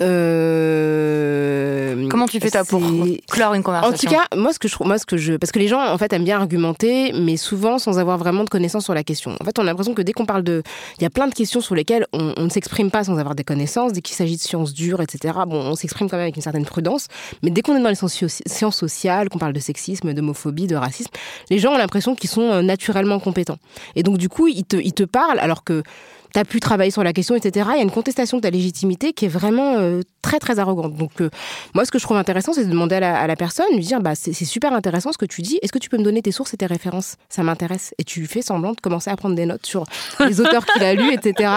Euh, Comment tu fais toi pour clore une conversation En tout cas, moi ce que je moi ce que je parce que les gens en fait aiment bien argumenter, mais souvent sans avoir vraiment de connaissances sur la question. En fait, on a l'impression que dès qu'on parle de, il y a plein de questions sur lesquelles on, on ne s'exprime pas sans avoir des connaissances. Dès qu'il s'agit de sciences dures, etc. Bon, on s'exprime quand même avec une certaine prudence. Mais dès qu'on est dans les sciences sociales, qu'on parle de sexisme, d'homophobie, de racisme, les gens ont l'impression qu'ils sont euh, naturellement compétents. Et donc du coup, ils te ils te parlent alors que t'as pu travailler sur la question, etc. Il y a une contestation de ta légitimité qui est vraiment euh, très très arrogante. Donc euh, moi, ce que je trouve intéressant, c'est de demander à la, à la, personne, lui dire, bah c'est super intéressant ce que tu dis. Est-ce que tu peux me donner tes sources et tes références? Ça m'intéresse. Et tu fais semblant de commencer à prendre des notes sur les auteurs qu'il a lus, etc.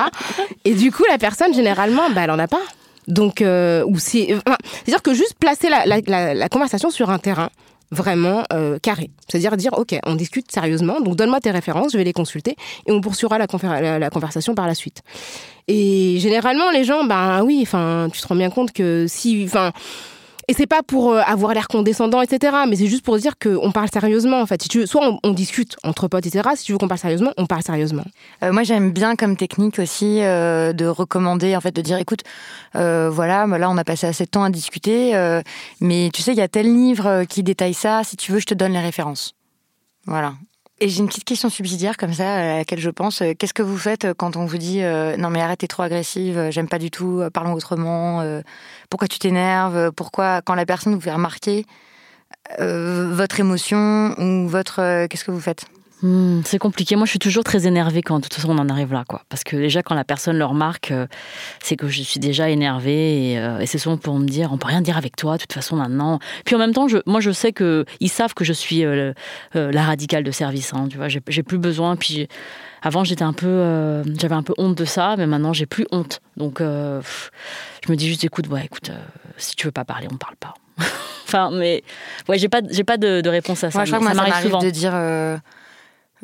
Et du coup, la personne généralement, bah elle en a pas. Donc, euh, ou c'est, enfin, c'est-à-dire que juste placer la, la, la conversation sur un terrain vraiment euh, carré. C'est-à-dire dire, OK, on discute sérieusement, donc donne-moi tes références, je vais les consulter, et on poursuivra la, conversation par la suite. Et généralement, les gens, ben oui, enfin, tu te rends bien compte que si, enfin, et c'est pas pour euh, avoir l'air condescendant, etc. Mais c'est juste pour dire qu'on parle sérieusement, en fait. Tu soit on, discute entre potes, etc. Si tu veux qu'on parle sérieusement, on parle sérieusement. Euh, moi, j'aime bien comme technique aussi euh, de recommander, en fait, de dire, écoute, voilà, là, on a passé assez de temps à discuter, mais tu sais, il y a tel livre qui détaille ça. Si tu veux, je te donne les références. Voilà. Et j'ai une petite question subsidiaire comme ça à laquelle je pense. Qu'est-ce que vous faites quand on vous dit non mais arrête t'es trop agressive, j'aime pas du tout, parlons autrement. pourquoi tu t'énerves Pourquoi quand la personne vous fait remarquer euh, votre émotion ou votre qu'est-ce que vous faites? Mmh, c'est compliqué. Moi, je suis toujours très énervée quand de toute façon on en arrive là, quoi. Parce que déjà, quand la personne le remarque, euh, c'est que je suis déjà énervée et, euh, et c'est souvent pour me dire, on peut rien dire avec toi, de toute façon maintenant. Puis en même temps, je, moi, je sais que ils savent que je suis euh, la radicale de service. Hein, tu vois, j'ai plus besoin. Puis avant, j'étais un peu, j'avais un peu honte de ça, mais maintenant, j'ai plus honte. Donc, je me dis juste, écoute, ouais, écoute, si tu veux pas parler, on parle pas. enfin, mais ouais, j'ai pas, j'ai pas de, de, réponse à ça. Moi, je crois que ça m'arrive souvent de dire.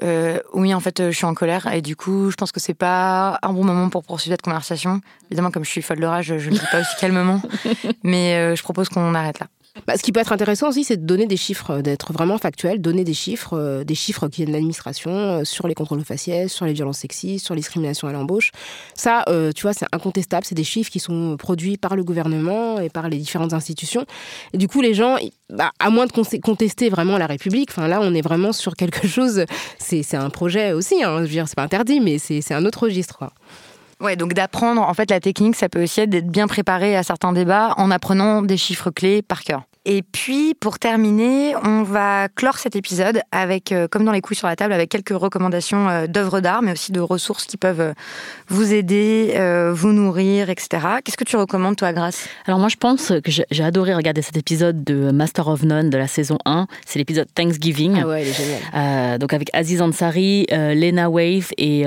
Euh, oui, en fait, je suis en colère et du coup, je pense que c'est pas un bon moment pour poursuivre cette conversation. Évidemment, comme je suis folle de rage, je ne le dis pas aussi calmement, mais euh, je propose qu'on arrête là. Bah, ce qui peut être intéressant aussi, c'est de donner des chiffres, d'être vraiment factuel, donner des chiffres, euh, des chiffres qui viennent de l'administration euh, sur les contrôles faciès, sur les violences sexistes, sur les discriminations à l'embauche. Ça, euh, tu vois, c'est incontestable. C'est des chiffres qui sont produits par le gouvernement et par les différentes institutions. Et du coup, les gens, bah, à moins de contester vraiment la République, là, on est vraiment sur quelque chose. C'est un projet aussi. Hein, je veux dire, c'est pas interdit, mais c'est un autre registre. Ouais, donc d'apprendre, en fait, la technique, ça peut aussi être d'être bien préparé à certains débats en apprenant des chiffres clés par cœur. Et puis, pour terminer, on va clore cet épisode avec, euh, comme dans les couilles sur la table, avec quelques recommandations euh, d'œuvres d'art, mais aussi de ressources qui peuvent euh, vous aider, vous nourrir, etc. Qu'est-ce que tu recommandes, toi, Grace? Alors, moi, je pense que j'ai adoré regarder cet épisode de Master of None de la saison 1. C'est l'épisode Thanksgiving. Ah ouais, il est génial. donc, avec Aziz Ansari, Lena Wave et.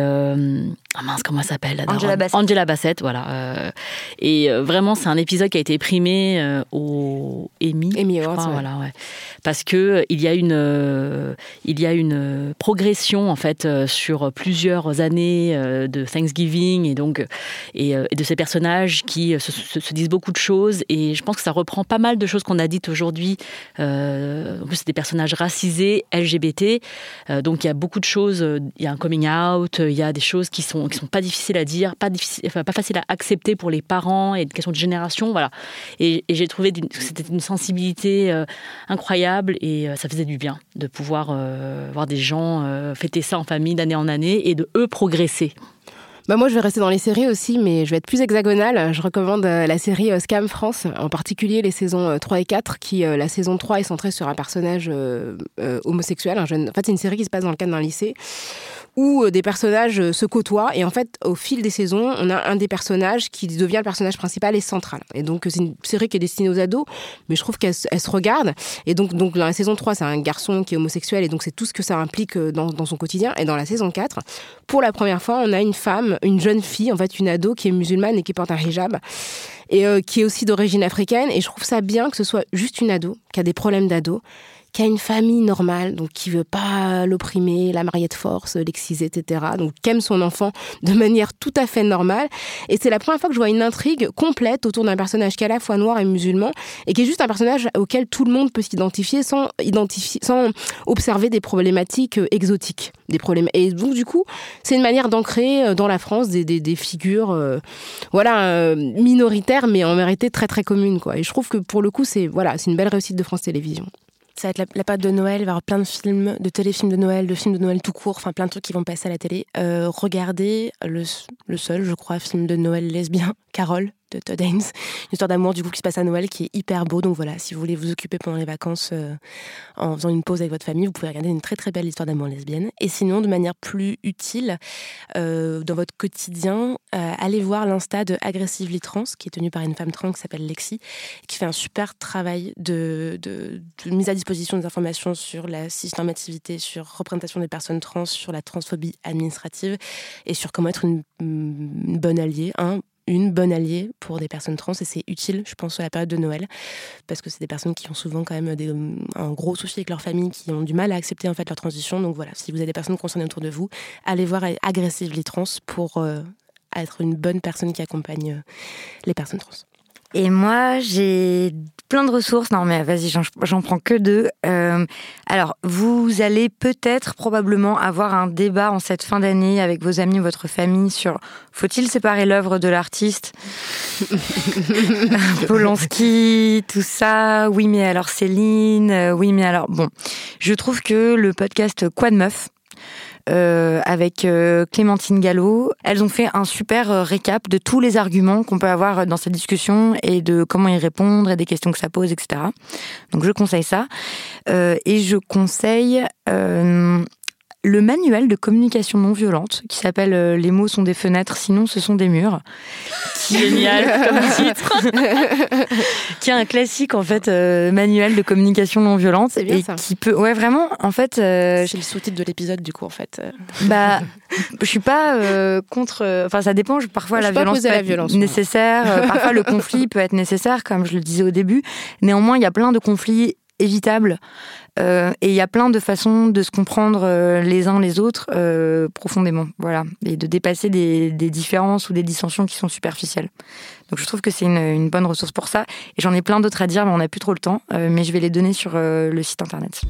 Ah mince, comment elle s'appelle Angela Bassett. Angela Bassett, voilà. et vraiment, c'est un épisode qui a été primé au Emmy Emmy voilà, ouais. Parce que euh, il y a une, euh, il y a une euh, progression en fait sur plusieurs années de Thanksgiving et donc et, de ces personnages qui se, disent beaucoup de choses et je pense que ça reprend pas mal de choses qu'on a dites aujourd'hui. en plus, c'est des personnages racisés, LGBT, donc il y a beaucoup de choses. Il y a un coming out, il y a des choses qui sont qui sont pas difficiles à dire, pas enfin, pas facile à accepter pour les parents et une question de génération, voilà. Et, j'ai trouvé que c'était une sensibilité incroyable et euh, ça faisait du bien de pouvoir euh, voir des gens euh, fêter ça en famille d'année en année et de eux progresser. Bah moi, je vais rester dans les séries aussi, mais je vais être plus hexagonale. Je recommande la série Scam France, en particulier les saisons 3 et 4, qui, la saison 3 est centrée sur un personnage homosexuel, un jeune... En fait, c'est une série qui se passe dans le cadre d'un lycée où euh, des personnages euh, se côtoient. Et en fait, au fil des saisons, on a un des personnages qui devient le personnage principal et central. Et donc, c'est une série qui est destinée aux ados, mais je trouve qu'elle se regarde. Et donc, dans la saison 3, c'est un garçon qui est homosexuel, et donc c'est tout ce que ça implique euh, dans, dans, son quotidien. Et dans la saison 4, pour la première fois, on a une femme, une jeune fille, en fait, une ado qui est musulmane et qui porte un hijab et qui est aussi d'origine africaine. Et je trouve ça bien que ce soit juste une ado, qui a des problèmes d'ado, qui a une famille normale, donc qui veut pas l'opprimer, la marier de force, l'exciser, etc. Donc qui aime son enfant de manière tout à fait normale. Et c'est la première fois que je vois une intrigue complète autour d'un personnage qui est à la fois noir et musulman et qui est juste un personnage auquel tout le monde peut s'identifier sans identifier, sans observer des problématiques euh, exotiques, des problèmes. Et donc du coup, c'est une manière d'ancrer euh, dans la France des, figures, euh, voilà, minoritaires, mais en vérité très très communes, quoi. Et je trouve que pour le coup, c'est voilà, une belle réussite de France Télévisions. Ça va être la, la, période de Noël, il va y avoir plein de films, de téléfilms de Noël, de films de Noël tout court, enfin plein de trucs qui vont passer à la télé. Euh, regardez le, le, seul, je crois, film de Noël lesbien, Carole, de Todd Haynes. Une histoire d'amour du coup qui se passe à Noël qui est hyper beau. Donc voilà, si vous voulez vous occuper pendant les vacances euh, en faisant une pause avec votre famille, vous pouvez regarder une très très belle histoire d'amour lesbienne. Et sinon, de manière plus utile, euh, dans votre quotidien, euh, allez voir l'Insta de Aggressively Trans, qui est tenue par une femme trans qui s'appelle Lexi, qui fait un super travail de, mise à disposition des informations sur la cisnormativité, sur représentation des personnes trans, sur la transphobie administrative et sur comment être une, une bonne alliée, hein, une bonne alliée pour des personnes trans et c'est utile, je pense, à la période de Noël parce que c'est des personnes qui ont souvent quand même un gros souci avec leur famille, qui ont du mal à accepter en fait leur transition. Donc voilà, si vous avez des personnes concernées autour de vous, allez voir Aggressively Trans pour euh, être une bonne personne qui accompagne euh, les personnes trans. Et moi, j'ai plein de ressources. Non, mais vas-y, j'en prends que deux. Euh, alors, vous allez peut-être, probablement, avoir un débat en cette fin d'année avec vos amis ou votre famille sur faut-il séparer l'œuvre de l'artiste? Polanski, tout ça. Oui, mais alors Céline. Euh, oui, mais alors bon. Je trouve que le podcast Quoi de meuf avec euh, Clémentine Gallo. Elles ont fait un super euh, récap de tous les arguments qu'on peut avoir dans cette discussion et de comment y répondre et des questions que ça pose, etc. Donc je conseille ça. et je conseille le manuel de communication non violente qui s'appelle euh, Les mots sont des fenêtres, sinon ce sont des murs. Qui... Génial comme titre. qui est un classique en fait euh, manuel de communication non violente et qui peut ouais vraiment en fait euh, c'est le sous-titre de l'épisode du coup en fait. Bah je suis pas contre enfin ça dépend parfois la violence, peut la violence, nécessaire parfois le conflit peut être nécessaire comme je le disais au début néanmoins il y a plein de conflits évitables euh, et il y a plein de façons de se comprendre euh, les uns les autres euh, profondément, voilà, et de dépasser des, différences ou des dissensions qui sont superficielles. Donc je trouve que c'est une, bonne ressource pour ça. Et j'en ai plein d'autres à dire, mais on n'a plus trop le temps. mais je vais les donner sur le site internet.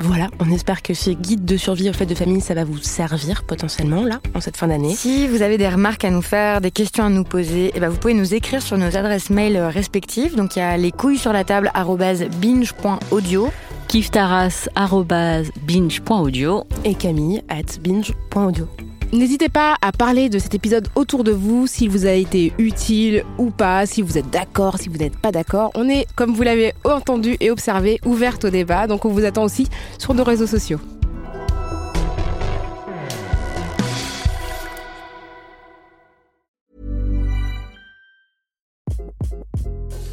Voilà, on espère que ce guide de survie au fait de famille, ça va vous servir potentiellement là, en cette fin d'année. Si vous avez des remarques à nous faire, des questions à nous poser, eh ben vous pouvez nous écrire sur nos adresses mail respectives. Donc il y a les couilles sur la table binge.audio kiftaras.binge.audio et camille at binge.audio. N'hésitez pas à parler de cet épisode autour de vous, s'il vous a été utile ou pas, si vous êtes d'accord, si vous n'êtes pas d'accord. On est, comme vous l'avez entendu et observé, ouverte au débat, donc on vous attend aussi sur nos réseaux sociaux.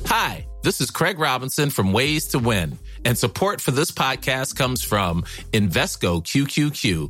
Hi, this is Craig Robinson from Ways to Win, and support for this podcast comes from Invesco QQQ